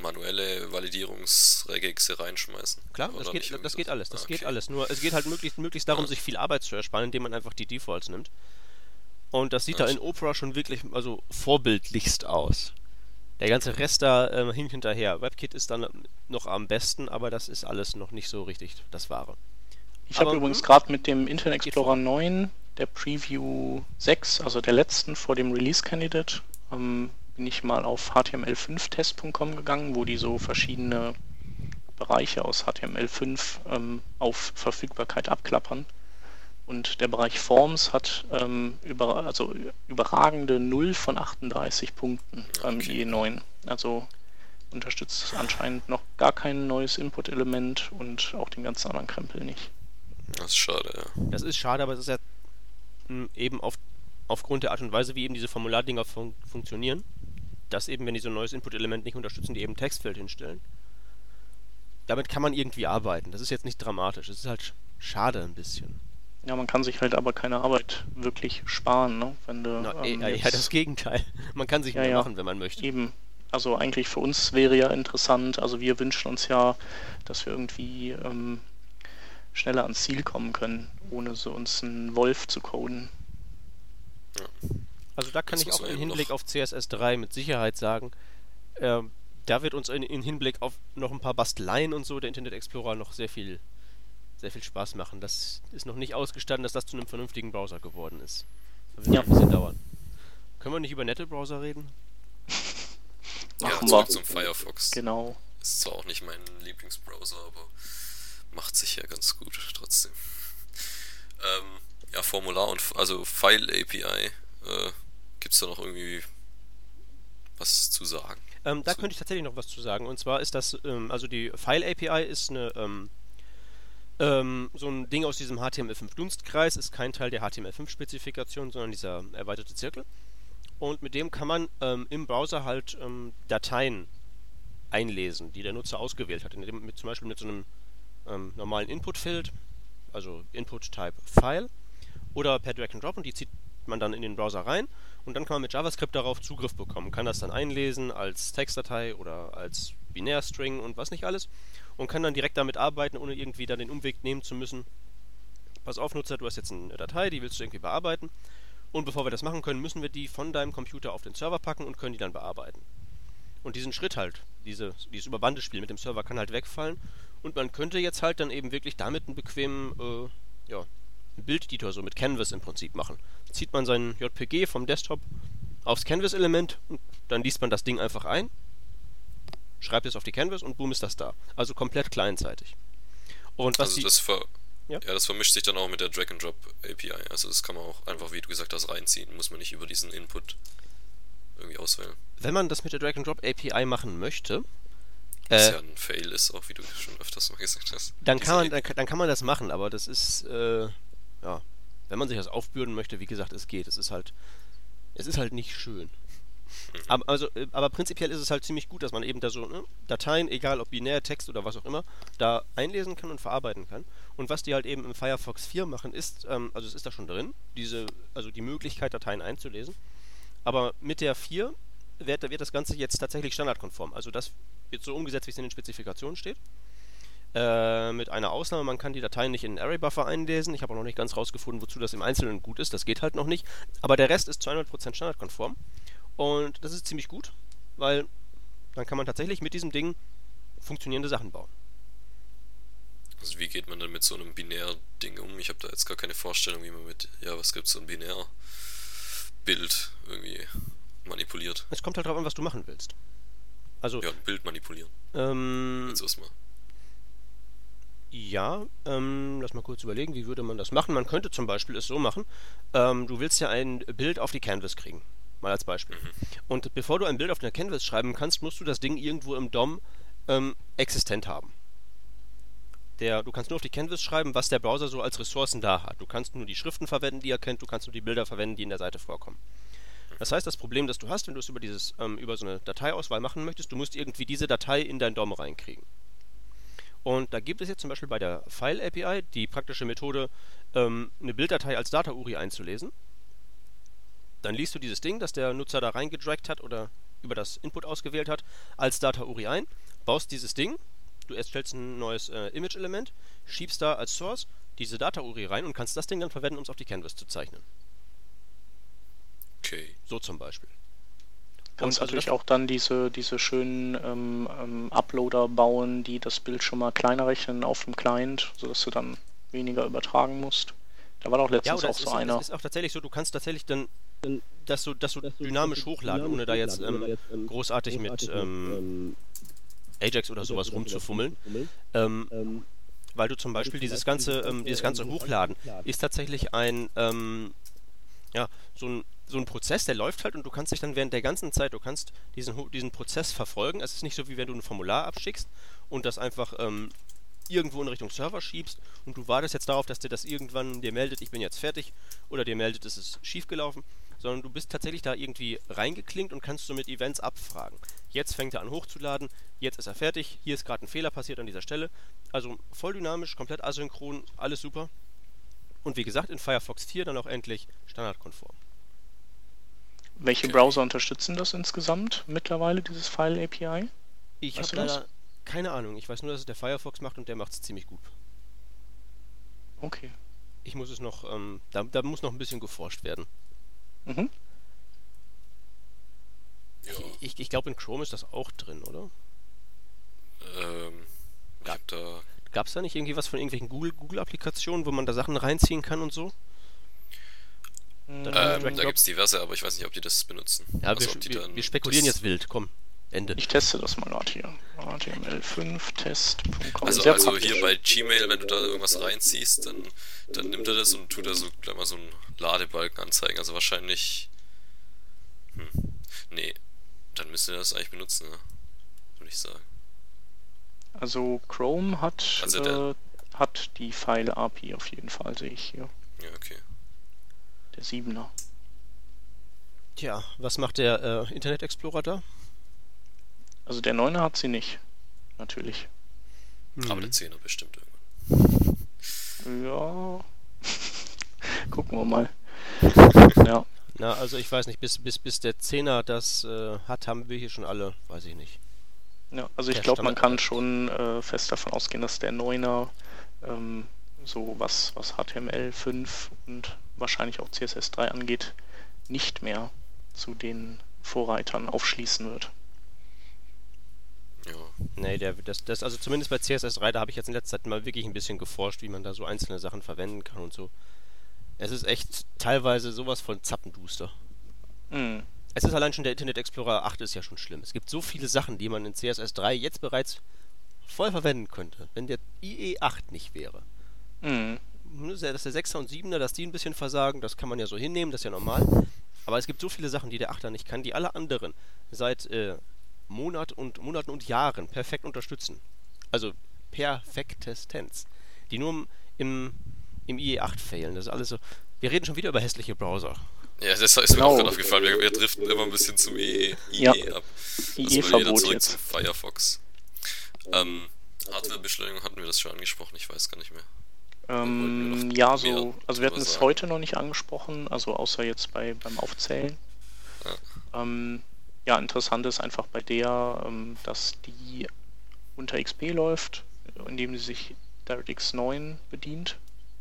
[SPEAKER 1] manuelle Validierungsregexe reinschmeißen?
[SPEAKER 3] Klar, das geht, das geht alles. Das ah, okay. geht alles. Nur es geht halt möglichst, möglichst darum, ja. sich viel Arbeit zu ersparen, indem man einfach die Defaults nimmt. Und das sieht also. da in Opera schon wirklich also vorbildlichst aus. Der ganze Rest da äh, hinterher. WebKit ist dann noch am besten, aber das ist alles noch nicht so richtig das Wahre.
[SPEAKER 2] Ich habe übrigens gerade mit dem Internet Explorer 9 der Preview 6, also der letzten vor dem Release Candidate, ähm, bin ich mal auf html5test.com gegangen, wo die so verschiedene Bereiche aus HTML5 ähm, auf Verfügbarkeit abklappern. Und der Bereich Forms hat ähm, über, also überragende 0 von 38 Punkten beim okay. IE9. Also unterstützt anscheinend noch gar kein neues Input-Element und auch den ganzen anderen Krempel nicht.
[SPEAKER 1] Das ist schade, ja.
[SPEAKER 3] Das ist schade, aber es ist ja eben auf, aufgrund der Art und Weise, wie eben diese Formulardinger fun funktionieren, dass eben, wenn die so ein neues Input-Element nicht unterstützen, die eben Textfeld hinstellen. Damit kann man irgendwie arbeiten. Das ist jetzt nicht dramatisch. Es ist halt schade ein bisschen.
[SPEAKER 2] Ja, man kann sich halt aber keine Arbeit wirklich sparen, ne? Wenn du,
[SPEAKER 3] Na, ähm, ja, ja, das Gegenteil. Man kann sich ja, mehr ja, machen, wenn man möchte.
[SPEAKER 2] Eben. Also eigentlich für uns wäre ja interessant, also wir wünschen uns ja, dass wir irgendwie ähm, schneller ans Ziel kommen können, ohne so uns einen Wolf zu coden.
[SPEAKER 3] Also da kann das ich auch im Hinblick auf CSS 3 mit Sicherheit sagen, äh, da wird uns in, in, Hinblick auf noch ein paar Basteleien und so der Internet Explorer noch sehr viel, sehr viel Spaß machen. Das ist noch nicht ausgestanden, dass das zu einem vernünftigen Browser geworden ist. Das wird ja. ein bisschen dauern. Können wir nicht über nette Browser reden?
[SPEAKER 1] ja, zurück zum Firefox.
[SPEAKER 2] Genau.
[SPEAKER 1] Ist zwar auch nicht mein Lieblingsbrowser, aber macht sich ja ganz gut trotzdem. Ähm, ja, Formular und also File API. Äh, Gibt es da noch irgendwie was zu sagen?
[SPEAKER 3] Ähm, da so. könnte ich tatsächlich noch was zu sagen. Und zwar ist das, ähm, also die File API ist eine, ähm, ähm so ein Ding aus diesem HTML5-Dunstkreis, ist kein Teil der HTML5-Spezifikation, sondern dieser erweiterte Zirkel. Und mit dem kann man ähm, im Browser halt ähm, Dateien einlesen, die der Nutzer ausgewählt hat. Indem, mit, zum Beispiel mit so einem normalen Input-Field, also Input-Type File, oder per Drag and Drop und die zieht man dann in den Browser rein und dann kann man mit JavaScript darauf Zugriff bekommen. Kann das dann einlesen als Textdatei oder als Binärstring und was nicht alles und kann dann direkt damit arbeiten, ohne irgendwie dann den Umweg nehmen zu müssen. Pass auf, Nutzer, du hast jetzt eine Datei, die willst du irgendwie bearbeiten. Und bevor wir das machen können, müssen wir die von deinem Computer auf den Server packen und können die dann bearbeiten. Und diesen Schritt halt, diese, dieses Überbandespiel mit dem Server kann halt wegfallen und man könnte jetzt halt dann eben wirklich damit einen bequemen, äh, ja, Bildeditor so mit Canvas im Prinzip machen. Zieht man seinen JPG vom Desktop aufs Canvas-Element und dann liest man das Ding einfach ein, schreibt es auf die Canvas und boom ist das da. Also komplett kleinzeitig.
[SPEAKER 1] Und was also das ver ja? ja? das vermischt sich dann auch mit der Drag-and-Drop API. Also das kann man auch einfach, wie du gesagt hast, reinziehen. Muss man nicht über diesen Input irgendwie auswählen.
[SPEAKER 3] Wenn man das mit der Drag-and-Drop API machen möchte,
[SPEAKER 1] was äh, ja ein Fail ist, auch wie du schon öfters mal gesagt hast.
[SPEAKER 3] Dann kann, man, dann, dann, kann man das machen, aber das ist, äh, ja, wenn man sich das aufbürden möchte, wie gesagt, es geht. Es ist halt, es ist halt nicht schön. Aber, also, äh, aber prinzipiell ist es halt ziemlich gut, dass man eben da so ne, Dateien, egal ob binär, Text oder was auch immer, da einlesen kann und verarbeiten kann. Und was die halt eben im Firefox 4 machen, ist, ähm, also es ist da schon drin, diese, also die Möglichkeit, Dateien einzulesen. Aber mit der 4 wird, wird das Ganze jetzt tatsächlich standardkonform. Also das wird so umgesetzt, wie es in den Spezifikationen steht. Äh, mit einer Ausnahme, man kann die Dateien nicht in den Array-Buffer einlesen. Ich habe auch noch nicht ganz rausgefunden, wozu das im Einzelnen gut ist. Das geht halt noch nicht. Aber der Rest ist 200% standardkonform. Und das ist ziemlich gut, weil dann kann man tatsächlich mit diesem Ding funktionierende Sachen bauen.
[SPEAKER 1] Also wie geht man dann mit so einem Binär-Ding um? Ich habe da jetzt gar keine Vorstellung, wie man mit, ja, was gibt so ein Binär-Bild irgendwie manipuliert.
[SPEAKER 3] Es kommt halt darauf an, was du machen willst. Also,
[SPEAKER 1] ja, ein Bild manipulieren.
[SPEAKER 3] Ähm, Jetzt mal. Ja, ähm, lass mal kurz überlegen, wie würde man das machen. Man könnte zum Beispiel es so machen, ähm, du willst ja ein Bild auf die Canvas kriegen. Mal als Beispiel. Mhm. Und bevor du ein Bild auf der Canvas schreiben kannst, musst du das Ding irgendwo im DOM ähm, existent haben. Der, du kannst nur auf die Canvas schreiben, was der Browser so als Ressourcen da hat. Du kannst nur die Schriften verwenden, die er kennt, du kannst nur die Bilder verwenden, die in der Seite vorkommen. Das heißt, das Problem, das du hast, wenn du es über dieses ähm, über so eine Dateiauswahl machen möchtest, du musst irgendwie diese Datei in dein DOM reinkriegen. Und da gibt es jetzt zum Beispiel bei der File API die praktische Methode, ähm, eine Bilddatei als Data-URI einzulesen. Dann liest du dieses Ding, das der Nutzer da reingedragt hat oder über das Input ausgewählt hat, als Data-URI ein, baust dieses Ding, du erstellst ein neues äh, Image-Element, schiebst da als Source diese Data-URI rein und kannst das Ding dann verwenden, um es auf die Canvas zu zeichnen.
[SPEAKER 1] Okay.
[SPEAKER 3] So zum Beispiel.
[SPEAKER 2] Kannst also natürlich auch dann diese, diese schönen ähm, ähm, Uploader bauen, die das Bild schon mal kleiner rechnen auf dem Client, sodass du dann weniger übertragen musst. Da war doch letztens ja, auch so ist, einer.
[SPEAKER 3] Das ist auch tatsächlich so, du kannst tatsächlich dann, dass du, dass du dynamisch hochladen, ohne da jetzt ähm, ähm großartig mit ähm, Ajax oder sowas rumzufummeln. Ähm, weil du zum Beispiel dieses ganze, dieses ganze Hochladen ist tatsächlich ein, ja, so ein so ein Prozess, der läuft halt und du kannst dich dann während der ganzen Zeit, du kannst diesen, diesen Prozess verfolgen. Es ist nicht so, wie wenn du ein Formular abschickst und das einfach ähm, irgendwo in Richtung Server schiebst und du wartest jetzt darauf, dass dir das irgendwann dir meldet, ich bin jetzt fertig oder dir meldet, es ist schiefgelaufen, sondern du bist tatsächlich da irgendwie reingeklinkt und kannst somit Events abfragen. Jetzt fängt er an hochzuladen, jetzt ist er fertig, hier ist gerade ein Fehler passiert an dieser Stelle. Also voll dynamisch, komplett asynchron, alles super. Und wie gesagt, in Firefox 4 dann auch endlich standardkonform.
[SPEAKER 2] Welche okay. Browser unterstützen das insgesamt mittlerweile, dieses File API?
[SPEAKER 3] Ich habe leider keine Ahnung. Ich weiß nur, dass es der Firefox macht und der macht es ziemlich gut.
[SPEAKER 2] Okay.
[SPEAKER 3] Ich muss es noch, ähm, da, da, muss noch ein bisschen geforscht werden.
[SPEAKER 2] Mhm.
[SPEAKER 3] Ja. Ich, ich, ich glaube, in Chrome ist das auch drin, oder?
[SPEAKER 1] Ähm, Gab da.
[SPEAKER 3] Gab es da nicht irgendwie was von irgendwelchen Google-Applikationen, Google wo man da Sachen reinziehen kann und so?
[SPEAKER 1] Ähm, da gibt es diverse, aber ich weiß nicht, ob die das benutzen.
[SPEAKER 3] Ja, also, wir, wir, wir, spekulieren jetzt wild, komm. Ende.
[SPEAKER 2] Ich teste das mal gerade hier. HTML5test.com.
[SPEAKER 1] Also, also hier bei Gmail, wenn du da irgendwas reinziehst, dann, dann nimmt er das und tut da so gleich mal so einen Ladebalken anzeigen. Also wahrscheinlich. Hm. Nee, dann müsste er das eigentlich benutzen, ne? Würde ich sagen.
[SPEAKER 2] Also Chrome hat, also äh, hat die File-API auf jeden Fall, sehe ich hier.
[SPEAKER 1] Ja, okay.
[SPEAKER 2] Der 7er.
[SPEAKER 3] Tja, was macht der äh, Internet Explorer da?
[SPEAKER 2] Also der 9er hat sie nicht, natürlich.
[SPEAKER 1] Mhm. Aber der 10er bestimmt irgendwann.
[SPEAKER 2] Ja. Gucken wir mal.
[SPEAKER 3] ja. Na, also ich weiß nicht, bis, bis, bis der 10er das äh, hat, haben wir hier schon alle, weiß ich nicht.
[SPEAKER 2] Ja, also ich glaube, man kann schon äh, fest davon ausgehen, dass der 9er ähm, so was, was HTML5 und wahrscheinlich auch CSS3 angeht, nicht mehr zu den Vorreitern aufschließen wird.
[SPEAKER 3] Ja. Nee, der, das, das, also zumindest bei CSS3, da habe ich jetzt in letzter Zeit mal wirklich ein bisschen geforscht, wie man da so einzelne Sachen verwenden kann und so. Es ist echt teilweise sowas von Zappenduster. Mhm. Es ist allein schon der Internet Explorer 8 ist ja schon schlimm. Es gibt so viele Sachen, die man in CSS3 jetzt bereits voll verwenden könnte, wenn der IE8 nicht wäre. Mhm. Dass der 6er und 7er, dass die ein bisschen versagen, das kann man ja so hinnehmen, das ist ja normal. Aber es gibt so viele Sachen, die der 8er nicht kann, die alle anderen seit äh, Monat und, Monaten und Jahren perfekt unterstützen. Also perfektestens. Die nur im, im IE8 fehlen. Das ist alles so. Wir reden schon wieder über hässliche Browser.
[SPEAKER 1] Ja, das ist mir genau. auch gerade aufgefallen. Wir, wir, driften immer ein bisschen zum IE, IE ja. ab.
[SPEAKER 2] IE-Verbot
[SPEAKER 1] zurück jetzt. Zum Firefox. Ähm, Hardwarebeschleunigung hatten wir das schon angesprochen, ich weiß gar nicht mehr.
[SPEAKER 2] Ähm, ja, so, also wir hatten es heute noch nicht angesprochen, also außer jetzt bei, beim Aufzählen. Ja. Ähm, ja, interessant ist einfach bei der, ähm, dass die unter XP läuft, indem sie sich DirectX 9 bedient.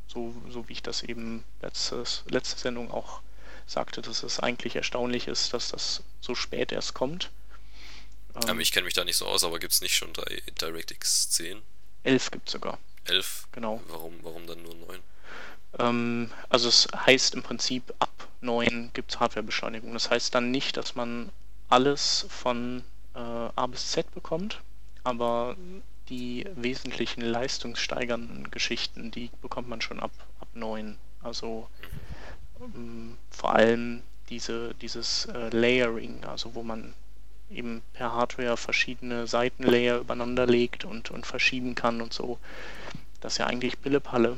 [SPEAKER 2] So, so wie ich das eben letztes, letzte Sendung auch sagte, dass es eigentlich erstaunlich ist, dass das so spät erst kommt.
[SPEAKER 1] Ähm, ich kenne mich da nicht so aus, aber gibt es nicht schon DirectX 10?
[SPEAKER 2] 11 gibt es sogar.
[SPEAKER 1] 11?
[SPEAKER 2] Genau.
[SPEAKER 1] Warum, warum dann nur 9?
[SPEAKER 2] Ähm, also es heißt im Prinzip, ab 9 gibt es Hardwarebeschleunigung. Das heißt dann nicht, dass man alles von äh, A bis Z bekommt, aber die wesentlichen leistungssteigernden Geschichten, die bekommt man schon ab, ab 9. Also ähm, vor allem diese, dieses äh, Layering, also wo man eben per Hardware verschiedene Seitenlayer übereinander legt und, und verschieben kann und so. Das ist ja eigentlich Billepalle.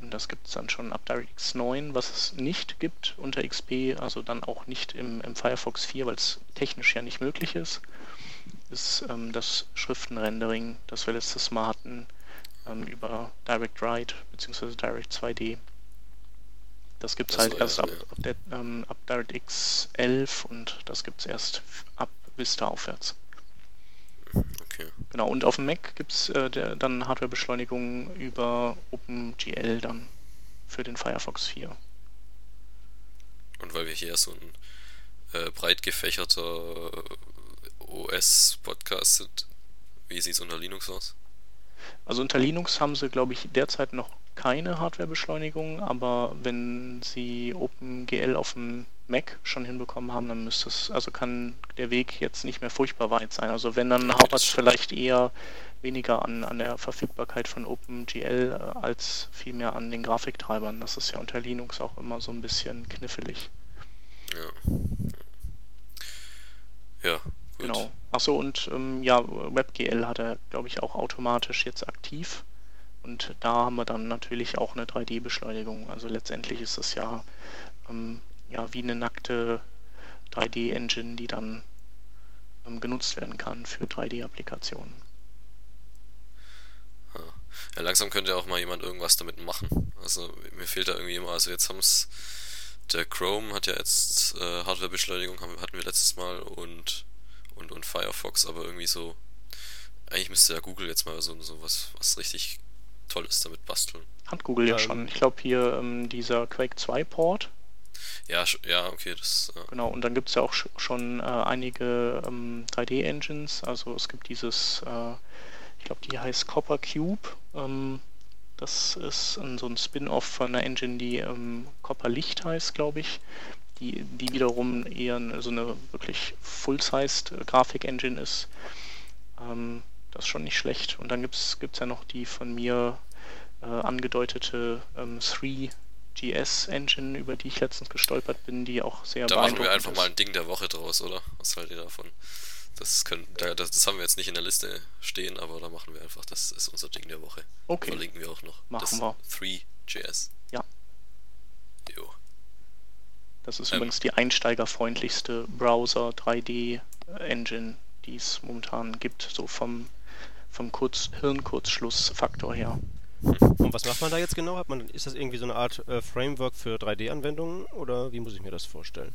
[SPEAKER 2] Und das gibt es dann schon ab DirectX 9, was es nicht gibt unter XP, also dann auch nicht im, im Firefox 4, weil es technisch ja nicht möglich ist, ist ähm, das Schriftenrendering, das wir letztes Mal hatten, ähm, über DirectWrite bzw. Direct 2D. Das gibt es halt erst ab, ab, der, ähm, ab DirectX 11 und das gibt es erst ab Vista aufwärts.
[SPEAKER 1] Okay.
[SPEAKER 2] Genau, und auf dem Mac gibt es äh, dann Hardwarebeschleunigung über OpenGL dann für den Firefox 4.
[SPEAKER 1] Und weil wir hier so ein äh, breit gefächerter OS-Podcast sind, wie sieht es unter Linux aus?
[SPEAKER 2] Also unter Linux haben sie, glaube ich, derzeit noch keine Hardwarebeschleunigung, aber wenn sie OpenGL auf dem Mac schon hinbekommen haben, dann müsste es, also kann der Weg jetzt nicht mehr furchtbar weit sein. Also wenn, dann hapert es vielleicht eher weniger an, an der Verfügbarkeit von OpenGL äh, als vielmehr an den Grafiktreibern. Das ist ja unter Linux auch immer so ein bisschen knifflig.
[SPEAKER 1] Ja. Ja. Gut.
[SPEAKER 2] Genau. Achso, und ähm, ja, WebGL hat er, glaube ich, auch automatisch jetzt aktiv. Und da haben wir dann natürlich auch eine 3D-Beschleunigung. Also letztendlich ist das ja ähm, ja, wie eine nackte 3D-Engine, die dann ähm, genutzt werden kann für 3D-Applikationen.
[SPEAKER 1] Ja, langsam könnte auch mal jemand irgendwas damit machen. Also mir fehlt da irgendwie immer, also jetzt haben es, der Chrome hat ja jetzt äh, Hardwarebeschleunigung, hatten wir letztes Mal und, und, und Firefox, aber irgendwie so, eigentlich müsste ja Google jetzt mal so, so was, was richtig Tolles damit basteln.
[SPEAKER 2] Hat Google ja ähm, schon. Ich glaube hier ähm, dieser Quake 2 Port.
[SPEAKER 1] Ja, ja, okay, das.
[SPEAKER 2] Ja. Genau, und dann gibt es ja auch schon äh, einige ähm, 3D-Engines. Also es gibt dieses äh, ich glaube, die heißt Copper Cube. Ähm, das ist ein, so ein Spin-off von einer Engine, die ähm, Copper Licht heißt, glaube ich. Die, die wiederum eher so eine wirklich Full-Sized Grafik-Engine ist. Ähm, das ist schon nicht schlecht. Und dann gibt es ja noch die von mir äh, angedeutete ähm, 3GS Engine, über die ich letztens gestolpert bin, die auch sehr
[SPEAKER 1] Da machen wir einfach ist. mal ein Ding der Woche draus, oder? Was haltet ihr davon? Das, können, das, das, haben wir jetzt nicht in der Liste stehen, aber da machen wir einfach, das ist unser Ding der Woche.
[SPEAKER 2] Okay.
[SPEAKER 1] Verlinken wir auch noch.
[SPEAKER 2] Machen das wir.
[SPEAKER 1] 3JS.
[SPEAKER 2] Ja. Das ist ähm. übrigens die einsteigerfreundlichste Browser 3D Engine, die es momentan gibt, so vom, vom Kurz Hirnkurzschlussfaktor her.
[SPEAKER 3] Und was macht man da jetzt genau? Hat man, ist das irgendwie so eine Art äh, Framework für 3D-Anwendungen oder wie muss ich mir das vorstellen?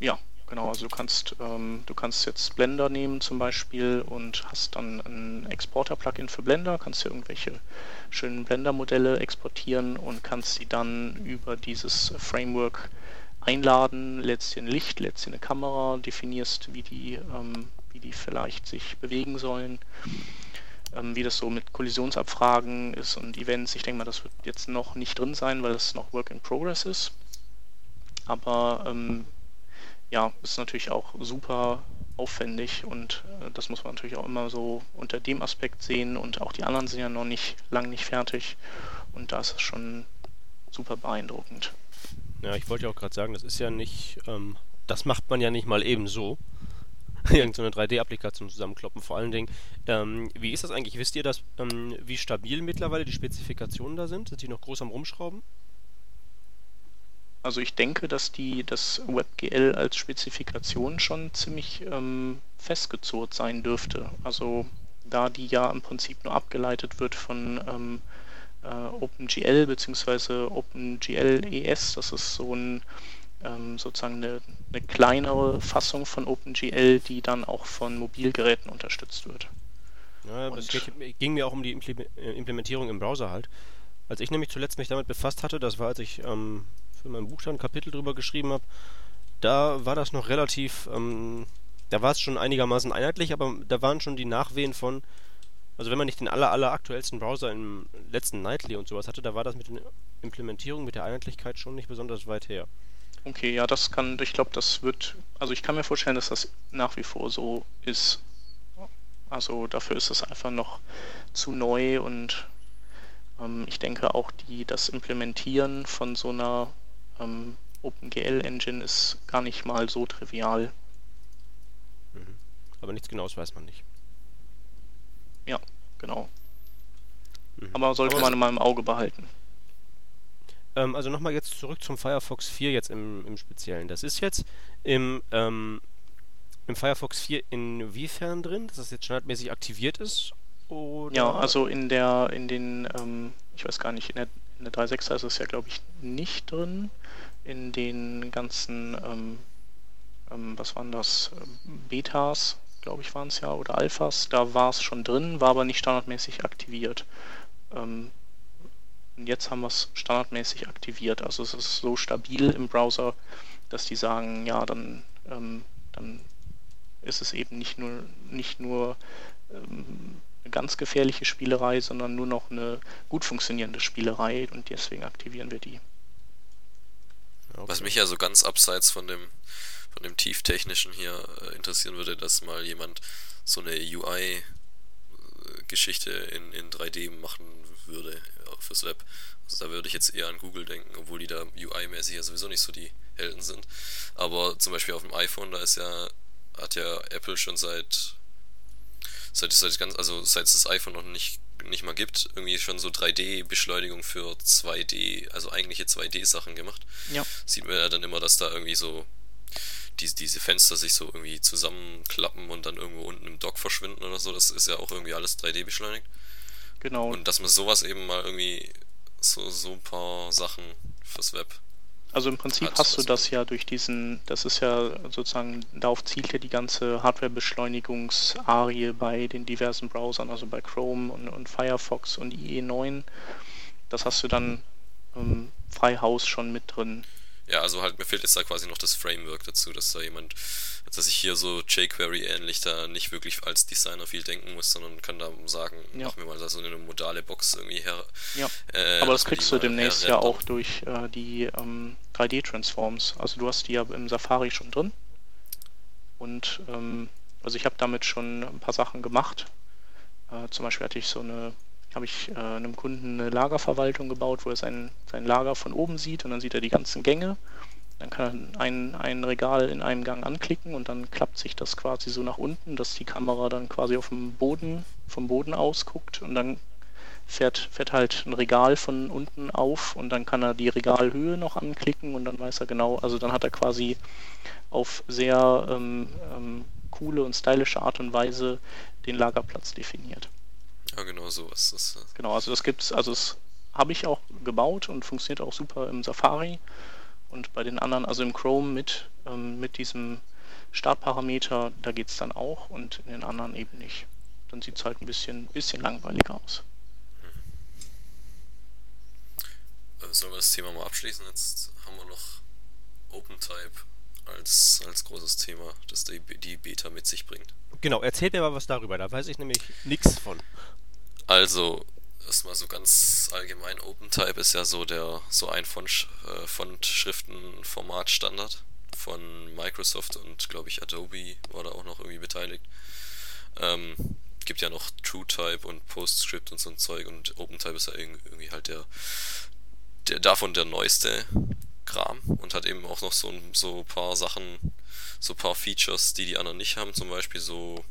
[SPEAKER 2] Ja, Genau, also du kannst, ähm, du kannst jetzt Blender nehmen zum Beispiel und hast dann ein Exporter-Plugin für Blender, kannst dir irgendwelche schönen Blender-Modelle exportieren und kannst sie dann über dieses Framework einladen, ein Licht, dir eine Kamera, definierst, wie die, ähm, wie die vielleicht sich bewegen sollen, ähm, wie das so mit Kollisionsabfragen ist und Events. Ich denke mal, das wird jetzt noch nicht drin sein, weil es noch Work in Progress ist. Aber ähm, ja, ist natürlich auch super aufwendig und äh, das muss man natürlich auch immer so unter dem Aspekt sehen und auch die anderen sind ja noch nicht lang nicht fertig und da ist es schon super beeindruckend.
[SPEAKER 3] Ja, ich wollte ja auch gerade sagen, das ist ja nicht, ähm, das macht man ja nicht mal eben so. Irgendeine so 3D-Applikation zusammenkloppen. Vor allen Dingen, ähm, wie ist das eigentlich? Wisst ihr das, ähm, wie stabil mittlerweile die Spezifikationen da sind? Sind die noch groß am Rumschrauben?
[SPEAKER 2] Also ich denke, dass die das WebGL als Spezifikation schon ziemlich ähm, festgezurrt sein dürfte. Also da die ja im Prinzip nur abgeleitet wird von ähm, äh, OpenGL bzw. OpenGL ES, das ist so ein ähm, sozusagen eine, eine, kleinere Fassung von OpenGL, die dann auch von Mobilgeräten unterstützt wird.
[SPEAKER 3] Ja, es ging mir auch um die äh, Implementierung im Browser halt. Als ich nämlich zuletzt mich damit befasst hatte, das war als ich ähm, für mein Buch da ein Kapitel drüber geschrieben habe, da war das noch relativ, ähm, da war es schon einigermaßen einheitlich, aber da waren schon die Nachwehen von, also wenn man nicht den aller, aller aktuellsten Browser im letzten Nightly und sowas hatte, da war das mit der Implementierung, mit der Einheitlichkeit schon nicht besonders weit her.
[SPEAKER 2] Okay, ja, das kann, ich glaube, das wird, also ich kann mir vorstellen, dass das nach wie vor so ist. Also dafür ist es einfach noch zu neu und ähm, ich denke auch die, das Implementieren von so einer ähm, OpenGL-Engine ist gar nicht mal so trivial.
[SPEAKER 3] Mhm. Aber nichts Genaues weiß man nicht.
[SPEAKER 2] Ja, genau. Mhm. Aber sollte Aber man in meinem Auge behalten.
[SPEAKER 3] Ähm, also nochmal jetzt zurück zum Firefox 4 jetzt im, im Speziellen. Das ist jetzt im, ähm, im Firefox 4 inwiefern drin, dass das jetzt standardmäßig aktiviert ist?
[SPEAKER 2] Oder? Ja, also in der, in den, ähm, ich weiß gar nicht, in der, in der 3.6er ist es ja glaube ich nicht drin in den ganzen, ähm, ähm, was waren das, Betas, glaube ich, waren es ja, oder Alphas, da war es schon drin, war aber nicht standardmäßig aktiviert. Ähm, und jetzt haben wir es standardmäßig aktiviert. Also es ist so stabil im Browser, dass die sagen, ja, dann, ähm, dann ist es eben nicht nur, nicht nur ähm, eine ganz gefährliche Spielerei, sondern nur noch eine gut funktionierende Spielerei und deswegen aktivieren wir die.
[SPEAKER 1] Okay. Was mich ja so ganz abseits von dem, von dem tieftechnischen hier äh, interessieren würde, dass mal jemand so eine UI-Geschichte in, in 3D machen würde fürs Web. Also da würde ich jetzt eher an Google denken, obwohl die da UI-mäßig ja sowieso nicht so die Helden sind. Aber zum Beispiel auf dem iPhone, da ist ja, hat ja Apple schon seit seit, seit ganz, also seit es das iPhone noch nicht nicht mal gibt, irgendwie schon so 3D-Beschleunigung für 2D, also eigentliche 2D-Sachen gemacht. Ja. Sieht man ja dann immer, dass da irgendwie so die, diese Fenster sich so irgendwie zusammenklappen und dann irgendwo unten im Dock verschwinden oder so. Das ist ja auch irgendwie alles 3D beschleunigt. Genau. Und dass man sowas eben mal irgendwie so, so ein paar Sachen fürs Web
[SPEAKER 2] also im Prinzip hast du das ja durch diesen, das ist ja sozusagen, darauf zielt ja die ganze Hardware-Beschleunigungs-Arie bei den diversen Browsern, also bei Chrome und, und Firefox und IE9. Das hast du dann ähm, frei Haus schon mit drin.
[SPEAKER 1] Ja, also halt, mir fehlt jetzt da quasi noch das Framework dazu, dass da jemand, dass ich hier so jQuery ähnlich da nicht wirklich als Designer viel denken muss, sondern kann da sagen, ja. mach mir mal so eine modale Box irgendwie her.
[SPEAKER 2] Ja, äh, aber das kriegst du demnächst ja auch durch äh, die ähm, 3D-Transforms. Also du hast die ja im Safari schon drin. Und ähm, also ich habe damit schon ein paar Sachen gemacht. Äh, zum Beispiel hatte ich so eine habe ich äh, einem Kunden eine Lagerverwaltung gebaut, wo er sein, sein Lager von oben sieht und dann sieht er die ganzen Gänge. Dann kann er ein, ein Regal in einem Gang anklicken und dann klappt sich das quasi so nach unten, dass die Kamera dann quasi auf dem Boden, vom Boden aus guckt und dann fährt, fährt halt ein Regal von unten auf und dann kann er die Regalhöhe noch anklicken und dann weiß er genau, also dann hat er quasi auf sehr ähm, ähm, coole und stylische Art und Weise den Lagerplatz definiert.
[SPEAKER 1] Ja, genau sowas. Das,
[SPEAKER 2] äh genau, also das gibt's, also das habe ich auch gebaut und funktioniert auch super im Safari und bei den anderen, also im Chrome mit, ähm, mit diesem Startparameter, da geht es dann auch und in den anderen eben nicht. Dann sieht es halt ein bisschen, bisschen langweiliger aus.
[SPEAKER 1] Also sollen wir das Thema mal abschließen? Jetzt haben wir noch OpenType als, als großes Thema, das die, die Beta mit sich bringt.
[SPEAKER 3] Genau, erzählt mir mal was darüber, da weiß ich nämlich nichts von.
[SPEAKER 1] Also, erstmal so ganz allgemein, OpenType ist ja so der so ein Font, äh, von Microsoft und glaube ich Adobe war da auch noch irgendwie beteiligt. Ähm, gibt ja noch TrueType und PostScript und so ein Zeug und OpenType ist ja irgendwie halt der, der davon der neueste Kram und hat eben auch noch so ein so paar Sachen, so paar Features, die die anderen nicht haben. Zum Beispiel so,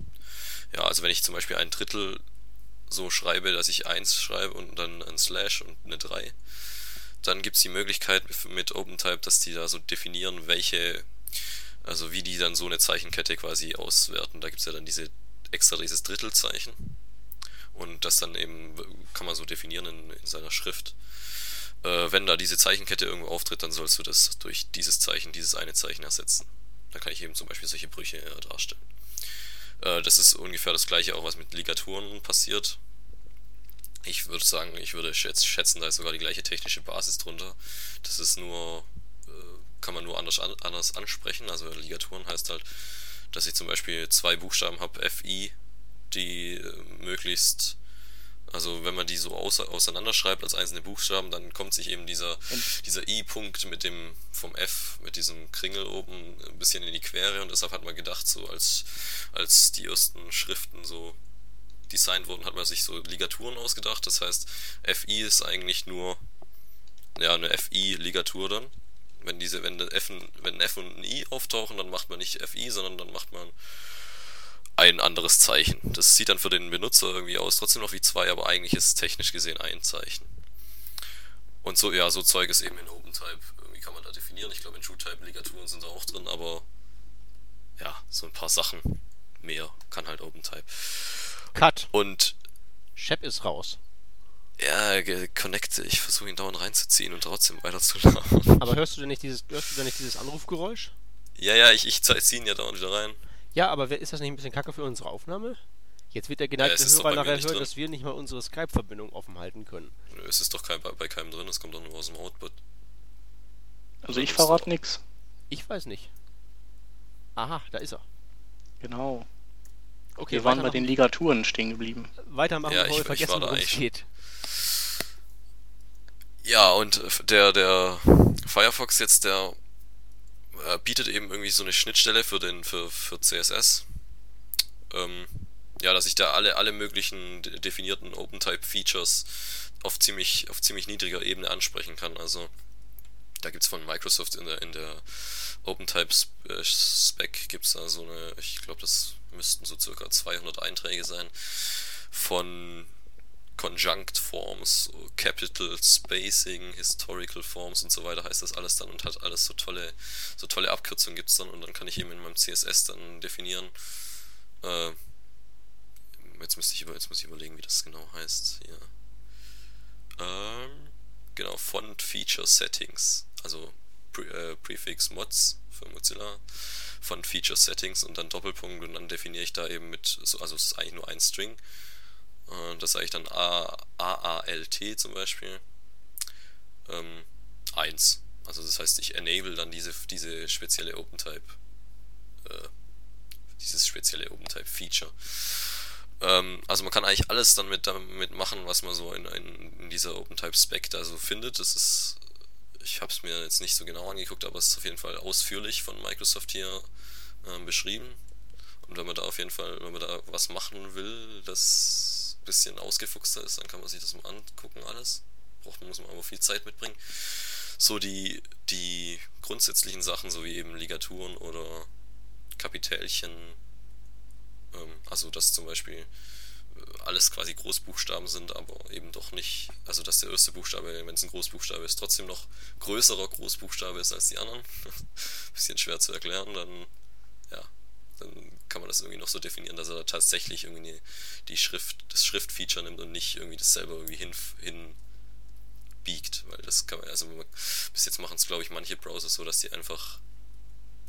[SPEAKER 1] ja, also wenn ich zum Beispiel ein Drittel so schreibe, dass ich 1 schreibe und dann ein Slash und eine 3, dann gibt es die Möglichkeit mit OpenType, dass die da so definieren, welche, also wie die dann so eine Zeichenkette quasi auswerten. Da gibt es ja dann diese extra dieses Drittelzeichen und das dann eben kann man so definieren in, in seiner Schrift. Äh, wenn da diese Zeichenkette irgendwo auftritt, dann sollst du das durch dieses Zeichen, dieses eine Zeichen ersetzen. Da kann ich eben zum Beispiel solche Brüche äh, darstellen. Äh, das ist ungefähr das gleiche auch, was mit Ligaturen passiert. Ich würde sagen, ich würde schätzen, da ist sogar die gleiche technische Basis drunter. Das ist nur, äh, kann man nur anders, anders ansprechen. Also Ligaturen heißt halt, dass ich zum Beispiel zwei Buchstaben habe, FI, die äh, möglichst also wenn man die so auseinanderschreibt als einzelne Buchstaben, dann kommt sich eben dieser, dieser I-Punkt mit dem vom F, mit diesem Kringel oben ein bisschen in die Quere und deshalb hat man gedacht, so als, als die ersten Schriften so designt wurden, hat man sich so Ligaturen ausgedacht. Das heißt, FI ist eigentlich nur ja, eine FI-Ligatur dann. Wenn diese, wenn F, wenn ein F und ein I auftauchen, dann macht man nicht FI, sondern dann macht man ein anderes Zeichen. Das sieht dann für den Benutzer irgendwie aus, trotzdem noch wie zwei, aber eigentlich ist es technisch gesehen ein Zeichen. Und so, ja, so Zeug ist eben in OpenType, irgendwie kann man da definieren. Ich glaube, in TrueType-Ligaturen sind da auch drin, aber ja, so ein paar Sachen mehr kann halt OpenType.
[SPEAKER 3] Cut.
[SPEAKER 1] Und
[SPEAKER 3] Shep ist raus.
[SPEAKER 1] Ja, connecte. Ich versuche ihn dauernd reinzuziehen und trotzdem weiter zu laufen.
[SPEAKER 3] Aber hörst du denn nicht dieses, hörst du denn nicht dieses Anrufgeräusch?
[SPEAKER 1] Ja, ja, ich, ich ziehe ihn ja dauernd wieder rein.
[SPEAKER 3] Ja, aber ist das nicht ein bisschen kacke für unsere Aufnahme? Jetzt wird der geneigte ja, Hörer nachher hören, dass wir nicht mal unsere Skype-Verbindung offen halten können.
[SPEAKER 1] Es ist doch kein, bei keinem drin, es kommt doch nur aus dem Output.
[SPEAKER 2] Also ich verrate nichts.
[SPEAKER 3] Ich weiß nicht. Aha, da ist er.
[SPEAKER 2] Genau. Okay, wir waren bei den Ligaturen stehen geblieben.
[SPEAKER 3] Weitermachen,
[SPEAKER 1] ja, ich, vergessen, worum es geht. Ja, und der, der Firefox jetzt, der äh, bietet eben irgendwie so eine Schnittstelle für den für, für CSS. Ähm, ja, dass ich da alle, alle möglichen definierten OpenType-Features auf ziemlich, auf ziemlich niedriger Ebene ansprechen kann. Also da gibt es von Microsoft in der, in der OpenType-Spec äh, gibt es da so eine, ich glaube, das müssten so circa 200 Einträge sein, von Conjunct Forms, Capital Spacing, Historical Forms und so weiter heißt das alles dann und hat alles so tolle, so tolle Abkürzungen gibt es dann und dann kann ich eben in meinem CSS dann definieren. Äh, jetzt müsste ich jetzt muss ich überlegen, wie das genau heißt. Hier. Ähm, genau, Font Feature Settings, also Pre äh, Prefix Mods für Mozilla, Font Feature Settings und dann Doppelpunkt und dann definiere ich da eben mit, also es ist eigentlich nur ein String das sage ich dann AALT zum Beispiel. Ähm, 1. Also das heißt, ich enable dann diese, diese spezielle OpenType, äh, dieses spezielle OpenType-Feature. Ähm, also man kann eigentlich alles dann mit, damit machen, was man so in, in, in dieser OpenType-Spec da so findet. Das ist, ich habe es mir jetzt nicht so genau angeguckt, aber es ist auf jeden Fall ausführlich von Microsoft hier äh, beschrieben. Und wenn man da auf jeden Fall, wenn man da was machen will, das bisschen ausgefuchster ist, dann kann man sich das mal angucken, alles. Braucht man, muss man aber viel Zeit mitbringen. So die, die grundsätzlichen Sachen, so wie eben Ligaturen oder Kapitälchen, ähm, also dass zum Beispiel äh, alles quasi Großbuchstaben sind, aber eben doch nicht, also dass der erste Buchstabe, wenn es ein Großbuchstabe ist, trotzdem noch größerer Großbuchstabe ist als die anderen. Bisschen schwer zu erklären, dann dann kann man das irgendwie noch so definieren, dass er tatsächlich irgendwie die Schrift, das Schriftfeature nimmt und nicht irgendwie das selber irgendwie hin, hin biegt, weil das kann man, also bis jetzt machen es glaube ich manche Browser so, dass die einfach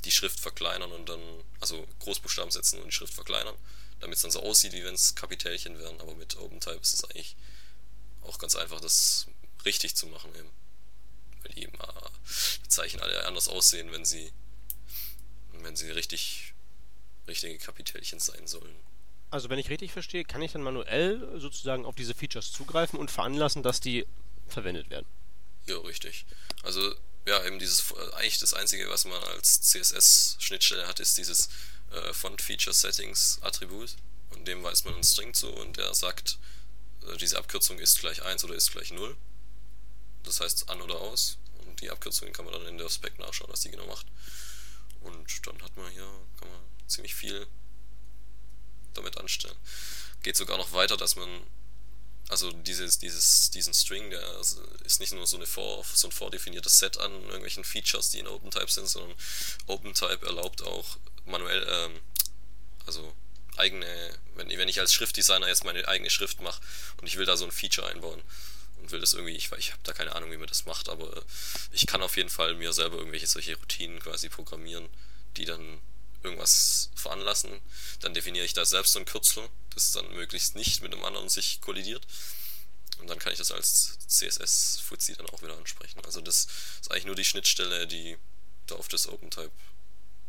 [SPEAKER 1] die Schrift verkleinern und dann, also Großbuchstaben setzen und die Schrift verkleinern, damit es dann so aussieht, wie wenn es Kapitälchen wären, aber mit OpenType ist es eigentlich auch ganz einfach, das richtig zu machen eben. Weil die eben die Zeichen alle anders aussehen, wenn sie wenn sie richtig richtige Kapitelchen sein sollen.
[SPEAKER 3] Also wenn ich richtig verstehe, kann ich dann manuell sozusagen auf diese Features zugreifen und veranlassen, dass die verwendet werden.
[SPEAKER 1] Ja, richtig. Also ja, eben dieses eigentlich das einzige, was man als CSS-Schnittstelle hat, ist dieses äh, Font Feature Settings Attribut und dem weist man einen String zu und der sagt, äh, diese Abkürzung ist gleich 1 oder ist gleich 0. Das heißt an oder aus und die Abkürzung kann man dann in der Spec nachschauen, was die genau macht. Und dann hat man hier, kann man ziemlich viel damit anstellen. Geht sogar noch weiter, dass man also dieses, dieses, diesen String, der ist nicht nur so, eine vor, so ein vordefiniertes Set an irgendwelchen Features, die in OpenType sind, sondern OpenType erlaubt auch manuell, ähm, also eigene, wenn, wenn ich als Schriftdesigner jetzt meine eigene Schrift mache und ich will da so ein Feature einbauen und will das irgendwie, ich, ich habe da keine Ahnung, wie man das macht, aber ich kann auf jeden Fall mir selber irgendwelche solche Routinen quasi programmieren, die dann irgendwas veranlassen, dann definiere ich da selbst so ein Kürzel, das dann möglichst nicht mit einem anderen sich kollidiert. Und dann kann ich das als CSS-Fuzzi dann auch wieder ansprechen. Also das ist eigentlich nur die Schnittstelle, die da auf das OpenType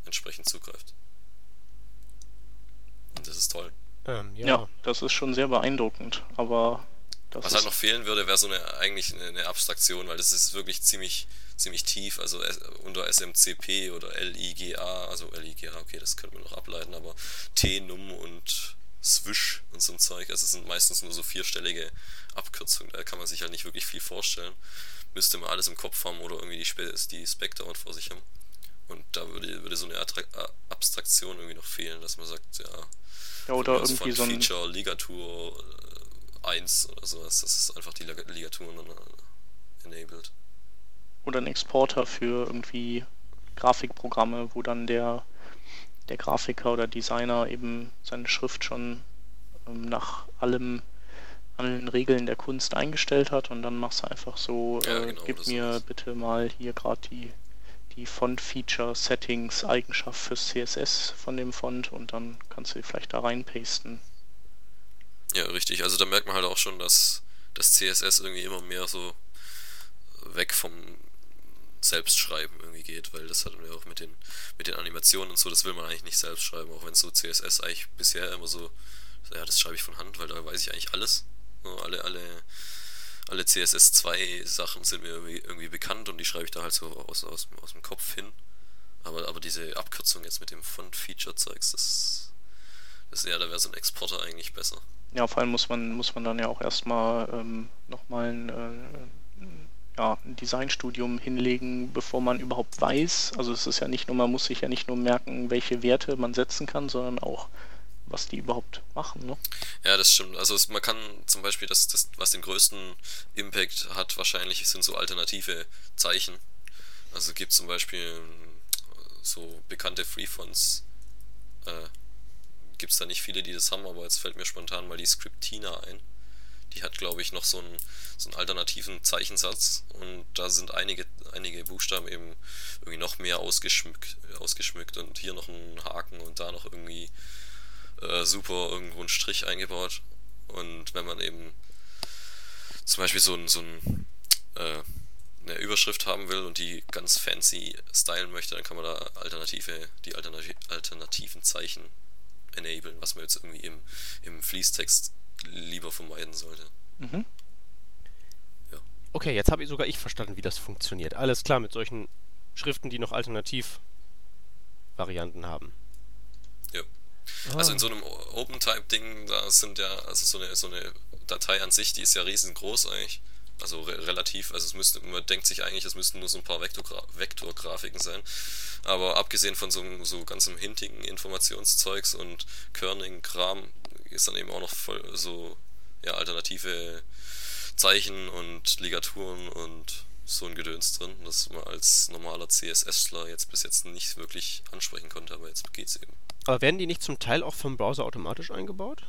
[SPEAKER 1] entsprechend zugreift. Und das ist toll.
[SPEAKER 2] Ähm, ja. ja. das ist schon sehr beeindruckend, aber
[SPEAKER 1] was halt noch fehlen würde, wäre so eine eigentlich eine, eine, Abstraktion, weil das ist wirklich ziemlich ziemlich tief, also unter SMCP oder LIGA, also LIGA, okay, das könnte man noch ableiten, aber T, Num und Swish und so ein Zeug, also es sind meistens nur so vierstellige Abkürzungen, da kann man sich halt nicht wirklich viel vorstellen. Müsste man alles im Kopf haben oder irgendwie die, Spe die Spec dauernd vor sich haben. Und da würde, würde so eine Abstraktion irgendwie noch fehlen, dass man sagt, ja,
[SPEAKER 2] ja oder irgendwie so ein
[SPEAKER 1] Feature, Ligatur 1 äh, oder sowas, das ist einfach die Ligaturen dann äh, enabled
[SPEAKER 2] oder ein Exporter für irgendwie Grafikprogramme, wo dann der, der Grafiker oder Designer eben seine Schrift schon ähm, nach allem allen Regeln der Kunst eingestellt hat und dann machst du einfach so, ja, äh, genau, gib mir ist. bitte mal hier gerade die, die Font-Feature-Settings Eigenschaft fürs CSS von dem Font und dann kannst du die vielleicht da reinpasten.
[SPEAKER 1] Ja, richtig. Also da merkt man halt auch schon, dass das CSS irgendwie immer mehr so weg vom selbst schreiben irgendwie geht, weil das hat ja auch mit den, mit den Animationen und so, das will man eigentlich nicht selbst schreiben, auch wenn so CSS eigentlich bisher immer so, ja, das schreibe ich von Hand, weil da weiß ich eigentlich alles. alle, alle, alle CSS 2 Sachen sind mir irgendwie, irgendwie bekannt und die schreibe ich da halt so aus, aus, aus dem Kopf hin. Aber, aber diese Abkürzung jetzt mit dem Font-Feature-Zeugs, das, das ja, da wäre so ein Exporter eigentlich besser.
[SPEAKER 2] Ja, vor allem muss man, muss man dann ja auch erstmal ähm, nochmal ein, äh, ja, ein Designstudium hinlegen, bevor man überhaupt weiß. Also es ist ja nicht nur, man muss sich ja nicht nur merken, welche Werte man setzen kann, sondern auch, was die überhaupt machen. Ne?
[SPEAKER 1] Ja, das stimmt. Also es, man kann zum Beispiel, das, das, was den größten Impact hat, wahrscheinlich sind so alternative Zeichen. Also es gibt zum Beispiel ähm, so bekannte Freefonts, äh, gibt es da nicht viele, die das haben, aber jetzt fällt mir spontan mal die Scriptina ein. Die hat, glaube ich, noch so einen, so einen alternativen Zeichensatz und da sind einige, einige Buchstaben eben irgendwie noch mehr ausgeschmückt, ausgeschmückt und hier noch ein Haken und da noch irgendwie äh, super irgendwo einen Strich eingebaut. Und wenn man eben zum Beispiel so ein, so ein äh, eine Überschrift haben will und die ganz fancy stylen möchte, dann kann man da alternative, die alternativ, alternativen Zeichen enablen, was man jetzt irgendwie im, im Fließtext lieber vermeiden sollte. Mhm.
[SPEAKER 3] Ja. Okay, jetzt habe ich sogar ich verstanden, wie das funktioniert. Alles klar mit solchen Schriften, die noch Alternativ-Varianten haben.
[SPEAKER 1] Ja. Ah. Also in so einem OpenType-Ding, da sind ja, also so eine, so eine Datei an sich, die ist ja riesengroß eigentlich. Also re relativ, also es müsste, man denkt sich eigentlich, es müssten nur so ein paar Vektorgra Vektorgrafiken sein. Aber abgesehen von so, so ganzem hintigen Informationszeugs und Kerning-Kram ist dann eben auch noch voll so ja, alternative Zeichen und Ligaturen und so ein Gedöns drin, das man als normaler CSSler jetzt bis jetzt nicht wirklich ansprechen konnte, aber jetzt geht's eben.
[SPEAKER 3] Aber werden die nicht zum Teil auch vom Browser automatisch eingebaut?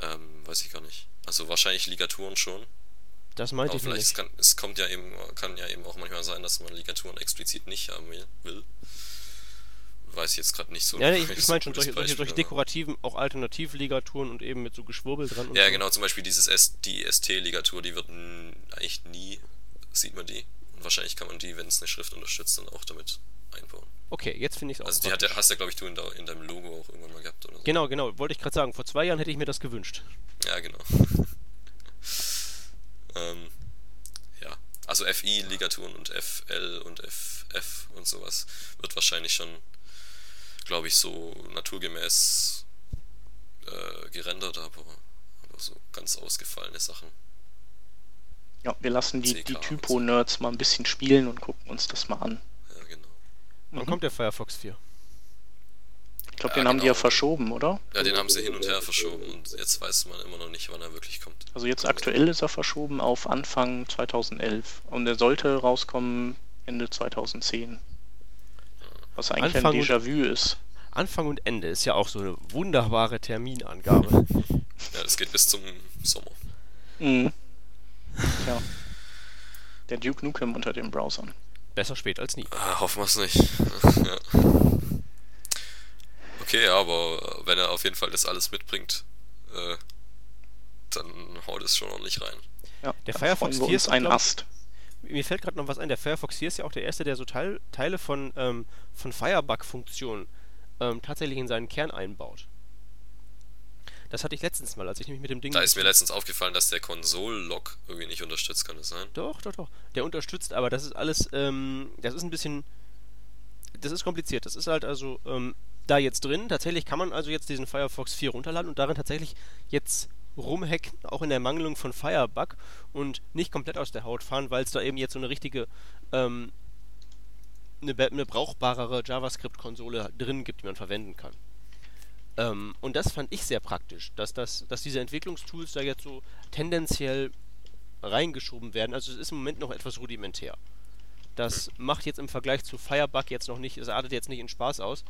[SPEAKER 1] Ähm, weiß ich gar nicht. Also wahrscheinlich Ligaturen schon.
[SPEAKER 3] Das meinte
[SPEAKER 1] ich vielleicht nicht. Es, kann, es kommt ja eben, kann ja eben auch manchmal sein, dass man Ligaturen explizit nicht haben will. Weiß ich jetzt gerade nicht so.
[SPEAKER 3] Ja, ich, ich meine schon solche, solche, solche dekorativen, auch alternative Ligaturen und eben mit so Geschwurbel dran.
[SPEAKER 1] ja, genau, zum Beispiel dieses S, die ST-Ligatur, die wird eigentlich nie, sieht man die. Und wahrscheinlich kann man die, wenn es eine Schrift unterstützt, dann auch damit einbauen.
[SPEAKER 3] Okay, jetzt finde ich es auch.
[SPEAKER 1] Also die hat, hast du ja, glaube ich, du in, de, in, deinem Logo auch irgendwann mal gehabt, oder so.
[SPEAKER 3] Genau, genau, wollte ich gerade sagen. Vor zwei Jahren hätte ich mir das gewünscht.
[SPEAKER 1] Ja, genau. ähm, ja. Also FI-Ligaturen und FL und FF und sowas wird wahrscheinlich schon, glaube ich, so naturgemäß äh, gerendert, aber, aber so ganz ausgefallene Sachen.
[SPEAKER 2] Ja, wir lassen die, die Typo-Nerds mal ein bisschen spielen und gucken uns das mal an.
[SPEAKER 3] Wann mhm. kommt der Firefox 4?
[SPEAKER 2] Ich glaube, ja, den haben die ja genau. verschoben, oder?
[SPEAKER 1] Ja, den haben sie hin und her verschoben und jetzt weiß man immer noch nicht, wann er wirklich kommt.
[SPEAKER 2] Also jetzt aktuell ist er verschoben auf Anfang 2011 und er sollte rauskommen Ende 2010. Was eigentlich Anfang ein Déjà-vu ist.
[SPEAKER 3] Anfang und Ende ist ja auch so eine wunderbare Terminangabe.
[SPEAKER 1] ja, das geht bis zum Sommer.
[SPEAKER 2] Mhm. Ja. Der Duke Nukem unter den Browsern.
[SPEAKER 3] Besser spät als nie.
[SPEAKER 1] Ah, hoffen wir es nicht. ja. Okay, aber wenn er auf jeden Fall das alles mitbringt, äh, dann haut es schon ordentlich rein.
[SPEAKER 3] Ja, der Firefox 4 ist ein Ast. Mir fällt gerade noch was ein. Der Firefox 4 ist ja auch der erste, der so Teil, Teile von, ähm, von Firebug-Funktionen ähm, tatsächlich in seinen Kern einbaut. Das hatte ich letztens mal, als ich nämlich mit dem Ding.
[SPEAKER 1] Da ist mir letztens aufgefallen, dass der Konsol-Log irgendwie nicht unterstützt, kann das sein?
[SPEAKER 3] Doch, doch, doch. Der unterstützt, aber das ist alles, ähm, das ist ein bisschen. Das ist kompliziert. Das ist halt also ähm, da jetzt drin. Tatsächlich kann man also jetzt diesen Firefox 4 runterladen und darin tatsächlich jetzt rumhacken, auch in der Mangelung von Firebug und nicht komplett aus der Haut fahren, weil es da eben jetzt so eine richtige, ähm, eine, eine brauchbarere JavaScript-Konsole drin gibt, die man verwenden kann. Ähm, und das fand ich sehr praktisch, dass, das, dass diese Entwicklungstools da jetzt so tendenziell reingeschoben werden. Also es ist im Moment noch etwas rudimentär. Das macht jetzt im Vergleich zu Firebug jetzt noch nicht, es artet jetzt nicht in Spaß aus,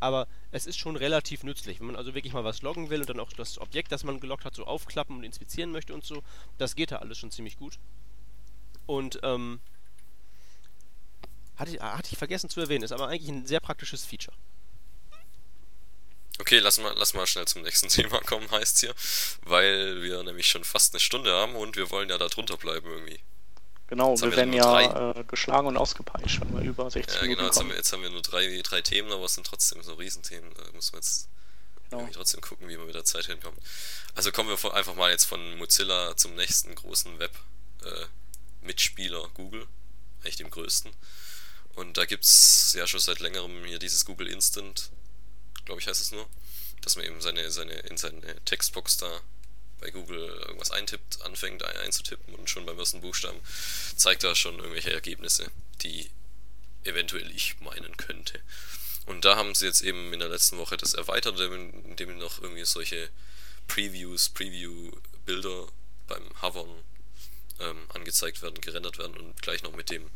[SPEAKER 3] aber es ist schon relativ nützlich. Wenn man also wirklich mal was loggen will und dann auch das Objekt, das man geloggt hat, so aufklappen und inspizieren möchte und so, das geht da alles schon ziemlich gut. Und ähm, hatte, hatte ich vergessen zu erwähnen, ist aber eigentlich ein sehr praktisches Feature.
[SPEAKER 1] Okay, lass mal, lass mal schnell zum nächsten Thema kommen, heißt's hier. Weil wir nämlich schon fast eine Stunde haben und wir wollen ja da drunter bleiben irgendwie.
[SPEAKER 2] Genau, jetzt wir werden ja äh, geschlagen und ausgepeitscht, wenn wir über 60
[SPEAKER 1] Ja, genau, jetzt haben, wir, jetzt haben, wir, nur drei, drei Themen, aber es sind trotzdem so Riesenthemen. Da muss man jetzt genau. trotzdem gucken, wie wir mit der Zeit hinkommen. Also kommen wir einfach mal jetzt von Mozilla zum nächsten großen Web-Mitspieler äh, Google, eigentlich dem größten. Und da gibt's ja schon seit längerem hier dieses Google Instant glaube ich heißt es nur, dass man eben seine, seine, in seine Textbox da bei Google irgendwas eintippt, anfängt einzutippen und schon beim ersten Buchstaben zeigt er schon irgendwelche Ergebnisse, die eventuell ich meinen könnte. Und da haben sie jetzt eben in der letzten Woche das erweitert, indem noch irgendwie solche Previews, Preview-Bilder beim Hovern ähm, angezeigt werden, gerendert werden und gleich noch mit dem,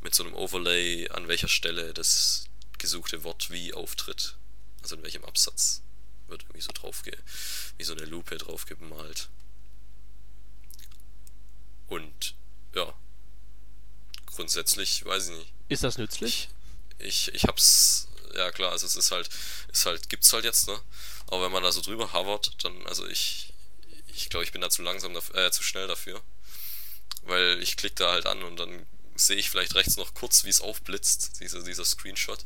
[SPEAKER 1] mit so einem Overlay, an welcher Stelle das gesuchte Wort wie auftritt. Also in welchem Absatz wird irgendwie so drauf, wie so eine Lupe drauf gemalt. Und ja, grundsätzlich weiß ich nicht.
[SPEAKER 3] Ist das nützlich?
[SPEAKER 1] Ich, ich, ich hab's, ja klar, also es ist halt, ist halt, gibt's halt jetzt, ne? Aber wenn man da so drüber hovert, dann, also ich, ich glaube, ich bin da zu langsam, äh, zu schnell dafür. Weil ich klicke da halt an und dann sehe ich vielleicht rechts noch kurz, wie es aufblitzt, dieser, dieser Screenshot.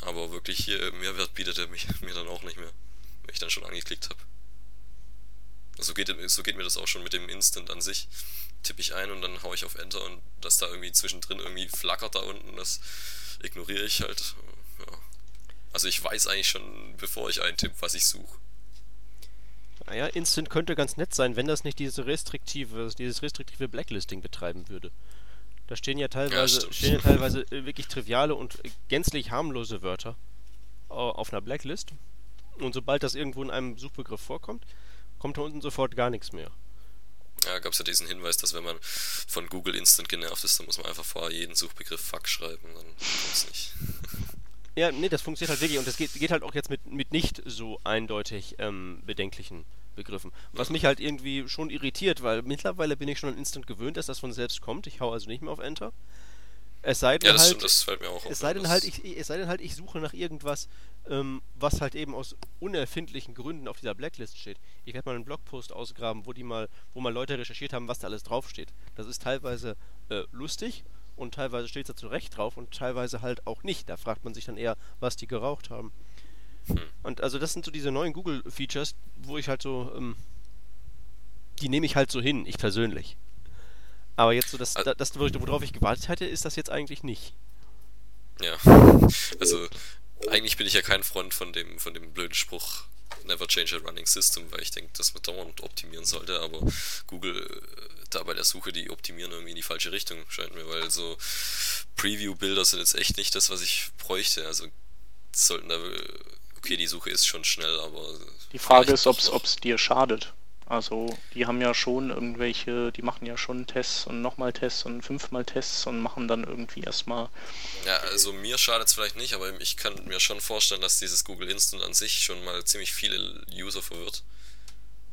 [SPEAKER 1] Aber wirklich hier Mehrwert bietet er mich, mir dann auch nicht mehr, wenn ich dann schon angeklickt habe. So geht, so geht mir das auch schon mit dem Instant an sich. Tippe ich ein und dann haue ich auf Enter und das da irgendwie zwischendrin irgendwie flackert da unten, das ignoriere ich halt. Ja. Also ich weiß eigentlich schon, bevor ich eintippe, was ich suche.
[SPEAKER 3] Naja, Instant könnte ganz nett sein, wenn das nicht diese restriktive, dieses restriktive Blacklisting betreiben würde. Da stehen ja teilweise, ja, stehen ja teilweise äh, wirklich triviale und gänzlich harmlose Wörter auf einer Blacklist. Und sobald das irgendwo in einem Suchbegriff vorkommt, kommt da unten sofort gar nichts mehr.
[SPEAKER 1] Ja, gab es ja diesen Hinweis, dass wenn man von Google Instant genervt ist, dann muss man einfach vor jeden Suchbegriff Fuck schreiben, dann kommt's nicht.
[SPEAKER 3] Ja, nee, das funktioniert halt wirklich und das geht, geht halt auch jetzt mit, mit nicht so eindeutig ähm, bedenklichen Begriffen. Was mich halt irgendwie schon irritiert, weil mittlerweile bin ich schon an Instant gewöhnt, dass das von selbst kommt. Ich hau also nicht mehr auf Enter. Es sei denn ja, das, halt,
[SPEAKER 1] das fällt mir auch
[SPEAKER 3] auf. Es sei, denn halt, ich, es sei denn halt, ich suche nach irgendwas, ähm, was halt eben aus unerfindlichen Gründen auf dieser Blacklist steht. Ich werde mal einen Blogpost ausgraben, wo die mal, wo mal Leute recherchiert haben, was da alles draufsteht. Das ist teilweise äh, lustig und teilweise steht es da zu Recht drauf und teilweise halt auch nicht. Da fragt man sich dann eher, was die geraucht haben. Hm. Und also das sind so diese neuen Google-Features, wo ich halt so, ähm, die nehme ich halt so hin, ich persönlich. Aber jetzt so, das, also, das, worauf ich gewartet hätte, ist das jetzt eigentlich nicht.
[SPEAKER 1] Ja, also eigentlich bin ich ja kein Freund von dem, von dem blöden Spruch Never change a running system, weil ich denke, dass man dauernd optimieren sollte, aber Google äh, da bei der Suche, die optimieren irgendwie in die falsche Richtung, scheint mir, weil so Preview-Bilder sind jetzt echt nicht das, was ich bräuchte. Also sollten da okay, die Suche ist schon schnell, aber.
[SPEAKER 2] Die Frage ist, ob es dir schadet. Also, die haben ja schon irgendwelche, die machen ja schon Tests und nochmal Tests und fünfmal Tests und machen dann irgendwie erstmal.
[SPEAKER 1] Ja, also mir schadet es vielleicht nicht, aber ich kann mir schon vorstellen, dass dieses Google Instant an sich schon mal ziemlich viele User verwirrt.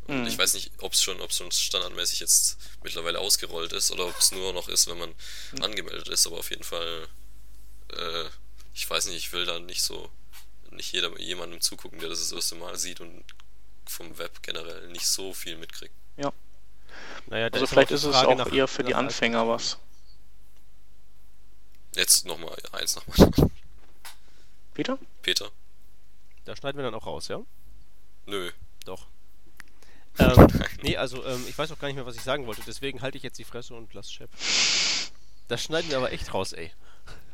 [SPEAKER 1] Und mhm. ich weiß nicht, ob es schon, ob's schon standardmäßig jetzt mittlerweile ausgerollt ist oder ob es nur noch ist, wenn man mhm. angemeldet ist, aber auf jeden Fall, äh, ich weiß nicht, ich will da nicht so nicht jeder, jemandem zugucken, der das das erste Mal sieht und vom Web generell nicht so viel mitkriegt.
[SPEAKER 2] Ja. Naja, also vielleicht ist es auch nach, eher für die Anfänger was.
[SPEAKER 1] Jetzt nochmal, eins nochmal.
[SPEAKER 2] Peter?
[SPEAKER 1] Peter.
[SPEAKER 3] Da schneiden wir dann auch raus, ja?
[SPEAKER 1] Nö.
[SPEAKER 3] Doch. ähm, nee, also ähm, ich weiß auch gar nicht mehr, was ich sagen wollte, deswegen halte ich jetzt die Fresse und lass Chef. Das schneiden wir aber echt raus, ey.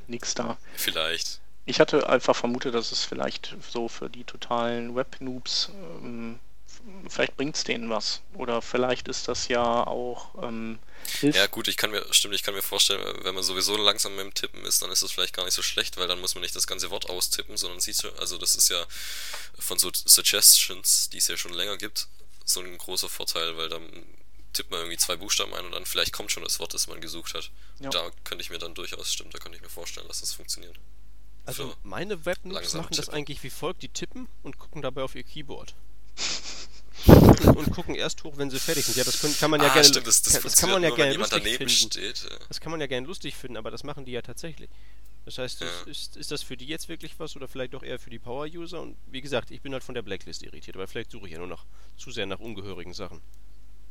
[SPEAKER 2] Nix da.
[SPEAKER 1] Vielleicht.
[SPEAKER 2] Ich hatte einfach vermutet, dass es vielleicht so für die totalen Web-Noobs, ähm, vielleicht bringt es denen was. Oder vielleicht ist das ja auch. Ähm,
[SPEAKER 1] ja, gut, ich kann mir, stimmt, ich kann mir vorstellen, wenn man sowieso langsam mit dem Tippen ist, dann ist es vielleicht gar nicht so schlecht, weil dann muss man nicht das ganze Wort austippen, sondern sieht, also das ist ja von so Suggestions, die es ja schon länger gibt, so ein großer Vorteil, weil dann tippt man irgendwie zwei Buchstaben ein und dann vielleicht kommt schon das Wort, das man gesucht hat. Ja. Da könnte ich mir dann durchaus, stimmt, da könnte ich mir vorstellen, dass das funktioniert.
[SPEAKER 3] Also meine Webnoobs machen das eigentlich wie folgt, die tippen und gucken dabei auf ihr Keyboard. und gucken erst hoch, wenn sie fertig sind. Ja, das können, kann man ja ah, gerne.
[SPEAKER 1] Stimmt, das, das, das kann man ja nur, gerne lustig finden. Steht, ja.
[SPEAKER 3] Das kann man ja gerne lustig finden, aber das machen die ja tatsächlich. Das heißt, ja. ist, ist das für die jetzt wirklich was oder vielleicht doch eher für die Power-User? Und wie gesagt, ich bin halt von der Blacklist irritiert, aber vielleicht suche ich ja nur noch zu sehr nach ungehörigen Sachen.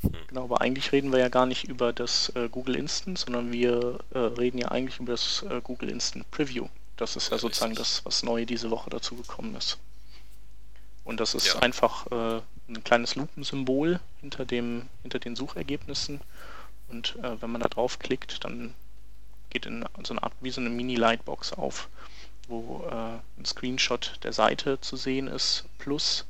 [SPEAKER 2] Hm. Genau, aber eigentlich reden wir ja gar nicht über das äh, Google Instant, sondern wir äh, reden ja eigentlich über das äh, Google Instant Preview. Das ist ja sozusagen das, was neu diese Woche dazu gekommen ist. Und das ist ja. einfach äh, ein kleines Lupensymbol hinter, dem, hinter den Suchergebnissen. Und äh, wenn man da draufklickt, dann geht in so eine Art wie so eine Mini-Lightbox auf, wo äh, ein Screenshot der Seite zu sehen ist, plus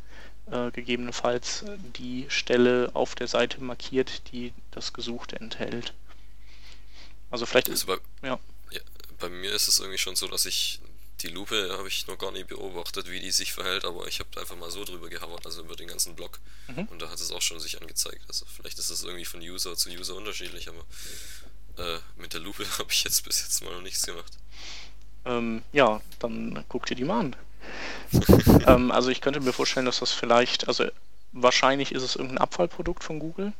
[SPEAKER 2] äh, gegebenenfalls die Stelle auf der Seite markiert, die das Gesuchte enthält. Also vielleicht
[SPEAKER 1] ist, ja bei mir ist es irgendwie schon so, dass ich die Lupe habe ich noch gar nicht beobachtet, wie die sich verhält, aber ich habe einfach mal so drüber gehavert, also über den ganzen Blog. Mhm. Und da hat es auch schon sich angezeigt. Also vielleicht ist das irgendwie von User zu User unterschiedlich, aber äh, mit der Lupe habe ich jetzt bis jetzt mal noch nichts gemacht.
[SPEAKER 2] Ähm, ja, dann guck dir die mal an. ähm, also ich könnte mir vorstellen, dass das vielleicht, also wahrscheinlich ist es irgendein Abfallprodukt von Google.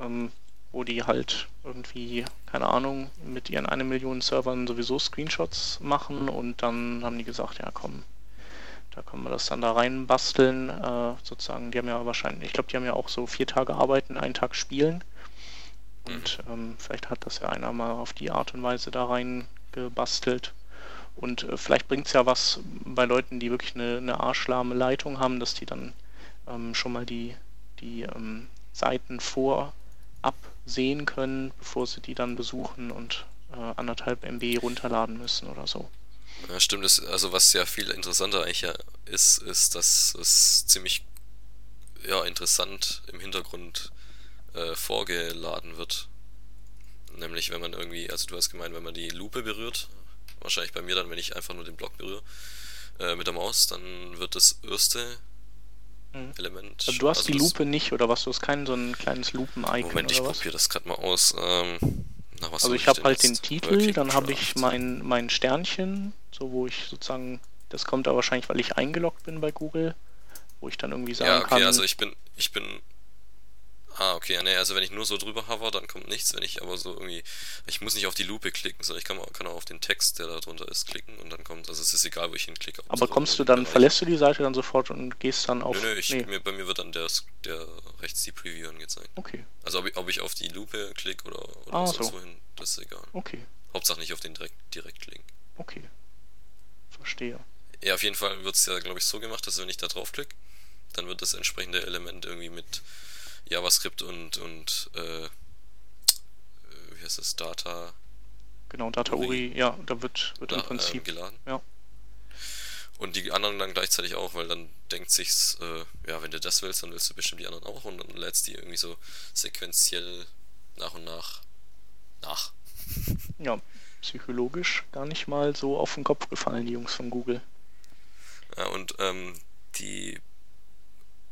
[SPEAKER 2] Ähm, wo die halt irgendwie, keine Ahnung, mit ihren eine Million Servern sowieso Screenshots machen und dann haben die gesagt, ja komm, da können wir das dann da rein basteln. Äh, sozusagen, die haben ja wahrscheinlich, ich glaube, die haben ja auch so vier Tage arbeiten, einen Tag spielen. Und mhm. ähm, vielleicht hat das ja einer mal auf die Art und Weise da rein gebastelt. Und äh, vielleicht bringt es ja was bei Leuten, die wirklich eine, eine arschlahme Leitung haben, dass die dann ähm, schon mal die, die ähm, Seiten vor absehen können, bevor sie die dann besuchen und äh, anderthalb MB runterladen müssen oder so.
[SPEAKER 1] Ja, stimmt. Das, also was ja viel interessanter eigentlich ja ist, ist, dass es ziemlich ja, interessant im Hintergrund äh, vorgeladen wird. Nämlich wenn man irgendwie, also du hast gemeint, wenn man die Lupe berührt, wahrscheinlich bei mir dann, wenn ich einfach nur den Block berühre, äh, mit der Maus, dann wird das erste mhm. Element.
[SPEAKER 2] Also du hast also die Lupe nicht, oder was? Du hast kein so ein kleines Lupen-Icon
[SPEAKER 1] Moment, ich probiere das gerade mal aus. Ähm,
[SPEAKER 2] na, also ich habe halt den Titel, dann habe ich mein, mein Sternchen, so wo ich sozusagen, das kommt aber wahrscheinlich, weil ich eingeloggt bin bei Google, wo ich dann irgendwie sagen kann... Ja, okay, kann,
[SPEAKER 1] also ich bin, ich bin Ah, okay, nee, also wenn ich nur so drüber hover, dann kommt nichts. Wenn ich aber so irgendwie, ich muss nicht auf die Lupe klicken, sondern ich kann, kann auch auf den Text, der da drunter ist, klicken und dann kommt, also es ist egal, wo ich hinklicke.
[SPEAKER 2] Aber kommst du dann, verlässt du die Seite dann sofort und gehst dann auf...
[SPEAKER 1] Nö, nö, ich, nee. mir, bei mir wird dann der, der rechts die Preview angezeigt.
[SPEAKER 2] Okay.
[SPEAKER 1] Also ob ich, ob ich auf die Lupe klicke oder, oder ah, sonst so. wohin, das ist egal.
[SPEAKER 2] Okay.
[SPEAKER 1] Hauptsache nicht auf den direkt, Direktlink.
[SPEAKER 2] Okay. Verstehe.
[SPEAKER 1] Ja, auf jeden Fall wird es ja, glaube ich, so gemacht, dass wenn ich da draufklicke, dann wird das entsprechende Element irgendwie mit JavaScript und, und äh, äh, wie heißt das, Data.
[SPEAKER 2] Genau, Data Uri, ja, da wird, wird da, im Prinzip
[SPEAKER 1] äh, geladen.
[SPEAKER 2] Ja.
[SPEAKER 1] Und die anderen dann gleichzeitig auch, weil dann denkt sich's, äh, ja, wenn du das willst, dann willst du bestimmt die anderen auch und dann lädst die irgendwie so sequenziell nach und nach nach.
[SPEAKER 2] Ja, psychologisch gar nicht mal so auf den Kopf gefallen, die Jungs von Google.
[SPEAKER 1] Ja, und ähm, die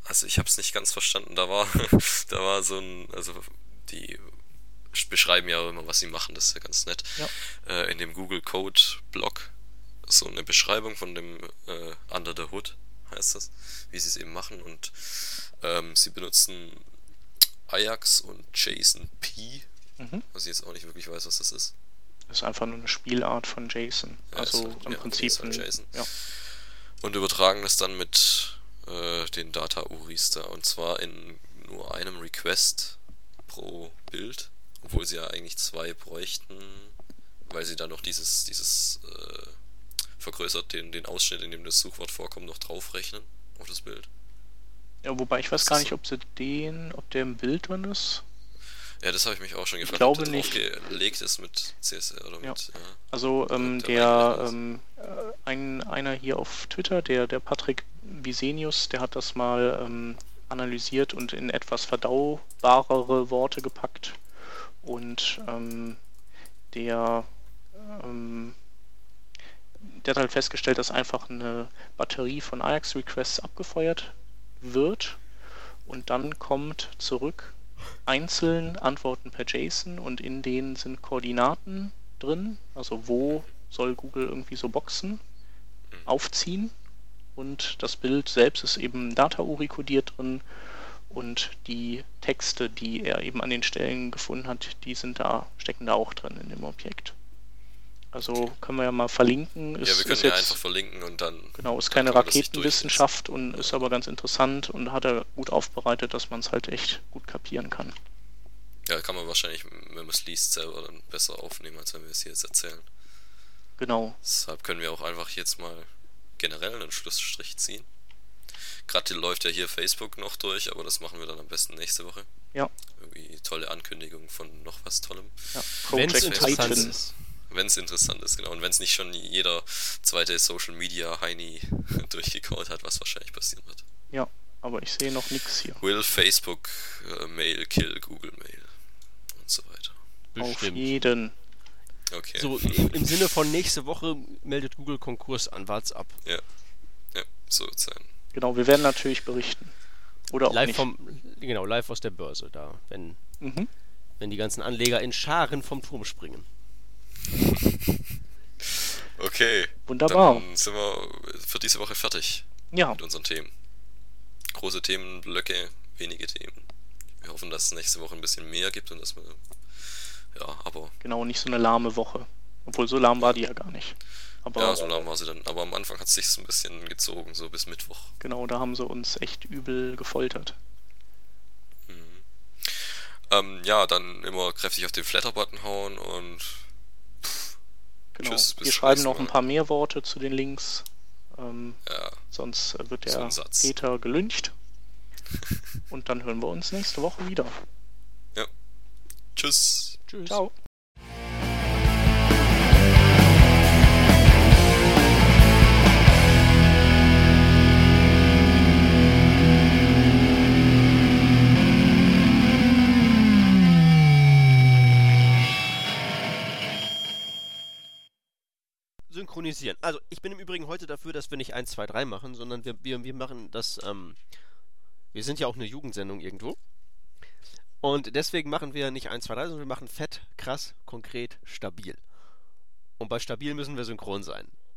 [SPEAKER 1] also ich habe es nicht ganz verstanden. Da war, da war so ein, also die beschreiben ja immer, was sie machen, das ist ja ganz nett. Ja. Äh, in dem Google Code Blog so eine Beschreibung von dem äh, Under the Hood heißt das, wie sie es eben machen und ähm, sie benutzen Ajax und JSON P, mhm. was ich jetzt auch nicht wirklich weiß, was das ist.
[SPEAKER 2] Das ist einfach nur eine Spielart von JSON. Ja, also im ja, Prinzip
[SPEAKER 1] ein, JSON. Ja. Und übertragen das dann mit äh, den Data Uris da. Und zwar in nur einem Request pro Bild. Obwohl sie ja eigentlich zwei bräuchten, weil sie da noch dieses, dieses äh, vergrößert den, den Ausschnitt, in dem das Suchwort vorkommt, noch draufrechnen auf das Bild.
[SPEAKER 2] Ja, wobei ich weiß gar nicht, ob sie den, ob der im Bild drin ist.
[SPEAKER 1] Ja, das habe ich mich auch schon gefragt,
[SPEAKER 2] ich glaube ob der
[SPEAKER 1] nicht. gelegt ist mit CSR oder
[SPEAKER 2] ja.
[SPEAKER 1] mit. Ja.
[SPEAKER 2] Also ähm, der, der ähm, äh, ein, einer hier auf Twitter, der, der Patrick Visenius, der hat das mal ähm, analysiert und in etwas verdaubarere Worte gepackt. Und ähm, der, ähm, der hat halt festgestellt, dass einfach eine Batterie von Ajax-Requests abgefeuert wird. Und dann kommt zurück einzeln Antworten per JSON und in denen sind Koordinaten drin, also wo soll Google irgendwie so Boxen aufziehen und das Bild selbst ist eben Data-URI kodiert drin und die Texte, die er eben an den Stellen gefunden hat, die sind da, stecken da auch drin in dem Objekt. Also können wir ja mal verlinken.
[SPEAKER 1] Ist, ja, wir können ja jetzt, einfach verlinken und dann.
[SPEAKER 2] Genau, ist keine Raketenwissenschaft und ist aber ganz interessant und hat er gut aufbereitet, dass man es halt echt gut kapieren kann.
[SPEAKER 1] Ja, kann man wahrscheinlich, wenn man es liest, selber dann besser aufnehmen, als wenn wir es hier jetzt erzählen.
[SPEAKER 2] Genau.
[SPEAKER 1] Deshalb können wir auch einfach jetzt mal generell einen Schlussstrich ziehen. Gerade läuft ja hier Facebook noch durch, aber das machen wir dann am besten nächste Woche.
[SPEAKER 2] Ja.
[SPEAKER 1] Irgendwie tolle Ankündigung von noch was Tollem.
[SPEAKER 2] Ja. Project Titan. Ist.
[SPEAKER 1] Wenn es interessant ist, genau. Und wenn es nicht schon jeder zweite Social Media Heini durchgekaut hat, was wahrscheinlich passieren wird.
[SPEAKER 2] Ja, aber ich sehe noch nichts hier.
[SPEAKER 1] Will Facebook äh, Mail kill Google Mail und so weiter.
[SPEAKER 2] Bestimmt. Auf jeden.
[SPEAKER 3] Okay. So im, im, Sinne von nächste Woche meldet Google Konkurs an, wart's ab.
[SPEAKER 1] Ja. Ja, so wird sein.
[SPEAKER 2] Genau, wir werden natürlich berichten. Oder auch
[SPEAKER 3] live
[SPEAKER 2] nicht.
[SPEAKER 3] Vom, genau, live aus der Börse da, wenn, mhm. wenn die ganzen Anleger in Scharen vom Turm springen.
[SPEAKER 1] okay.
[SPEAKER 2] Wunderbar.
[SPEAKER 1] Dann sind wir für diese Woche fertig.
[SPEAKER 2] Ja.
[SPEAKER 1] Mit unseren Themen. Große Themenblöcke, wenige Themen. Wir hoffen, dass es nächste Woche ein bisschen mehr gibt und dass wir. Ja, aber.
[SPEAKER 2] Genau, nicht so eine lahme Woche. Obwohl so lahm war die ja gar nicht.
[SPEAKER 1] Aber, ja, so lahm war sie dann. Aber am Anfang hat es sich so ein bisschen gezogen, so bis Mittwoch.
[SPEAKER 2] Genau, da haben sie uns echt übel gefoltert.
[SPEAKER 1] Mhm. Ähm, ja, dann immer kräftig auf den Flatter-Button hauen und.
[SPEAKER 2] Pff, genau. Tschüss, Wir schreiben noch ein paar mehr Worte zu den Links. Ähm, ja. Sonst wird der so Peter gelüncht. Und dann hören wir uns nächste Woche wieder.
[SPEAKER 1] Ja. Tschüss.
[SPEAKER 2] Tschüss. Ciao.
[SPEAKER 3] synchronisieren. Also, ich bin im Übrigen heute dafür, dass wir nicht 1, 2, 3 machen, sondern wir, wir, wir machen das, ähm, wir sind ja auch eine Jugendsendung irgendwo. Und deswegen machen wir nicht 1, 2, 3, sondern wir machen fett, krass, konkret, stabil. Und bei stabil müssen wir synchron sein.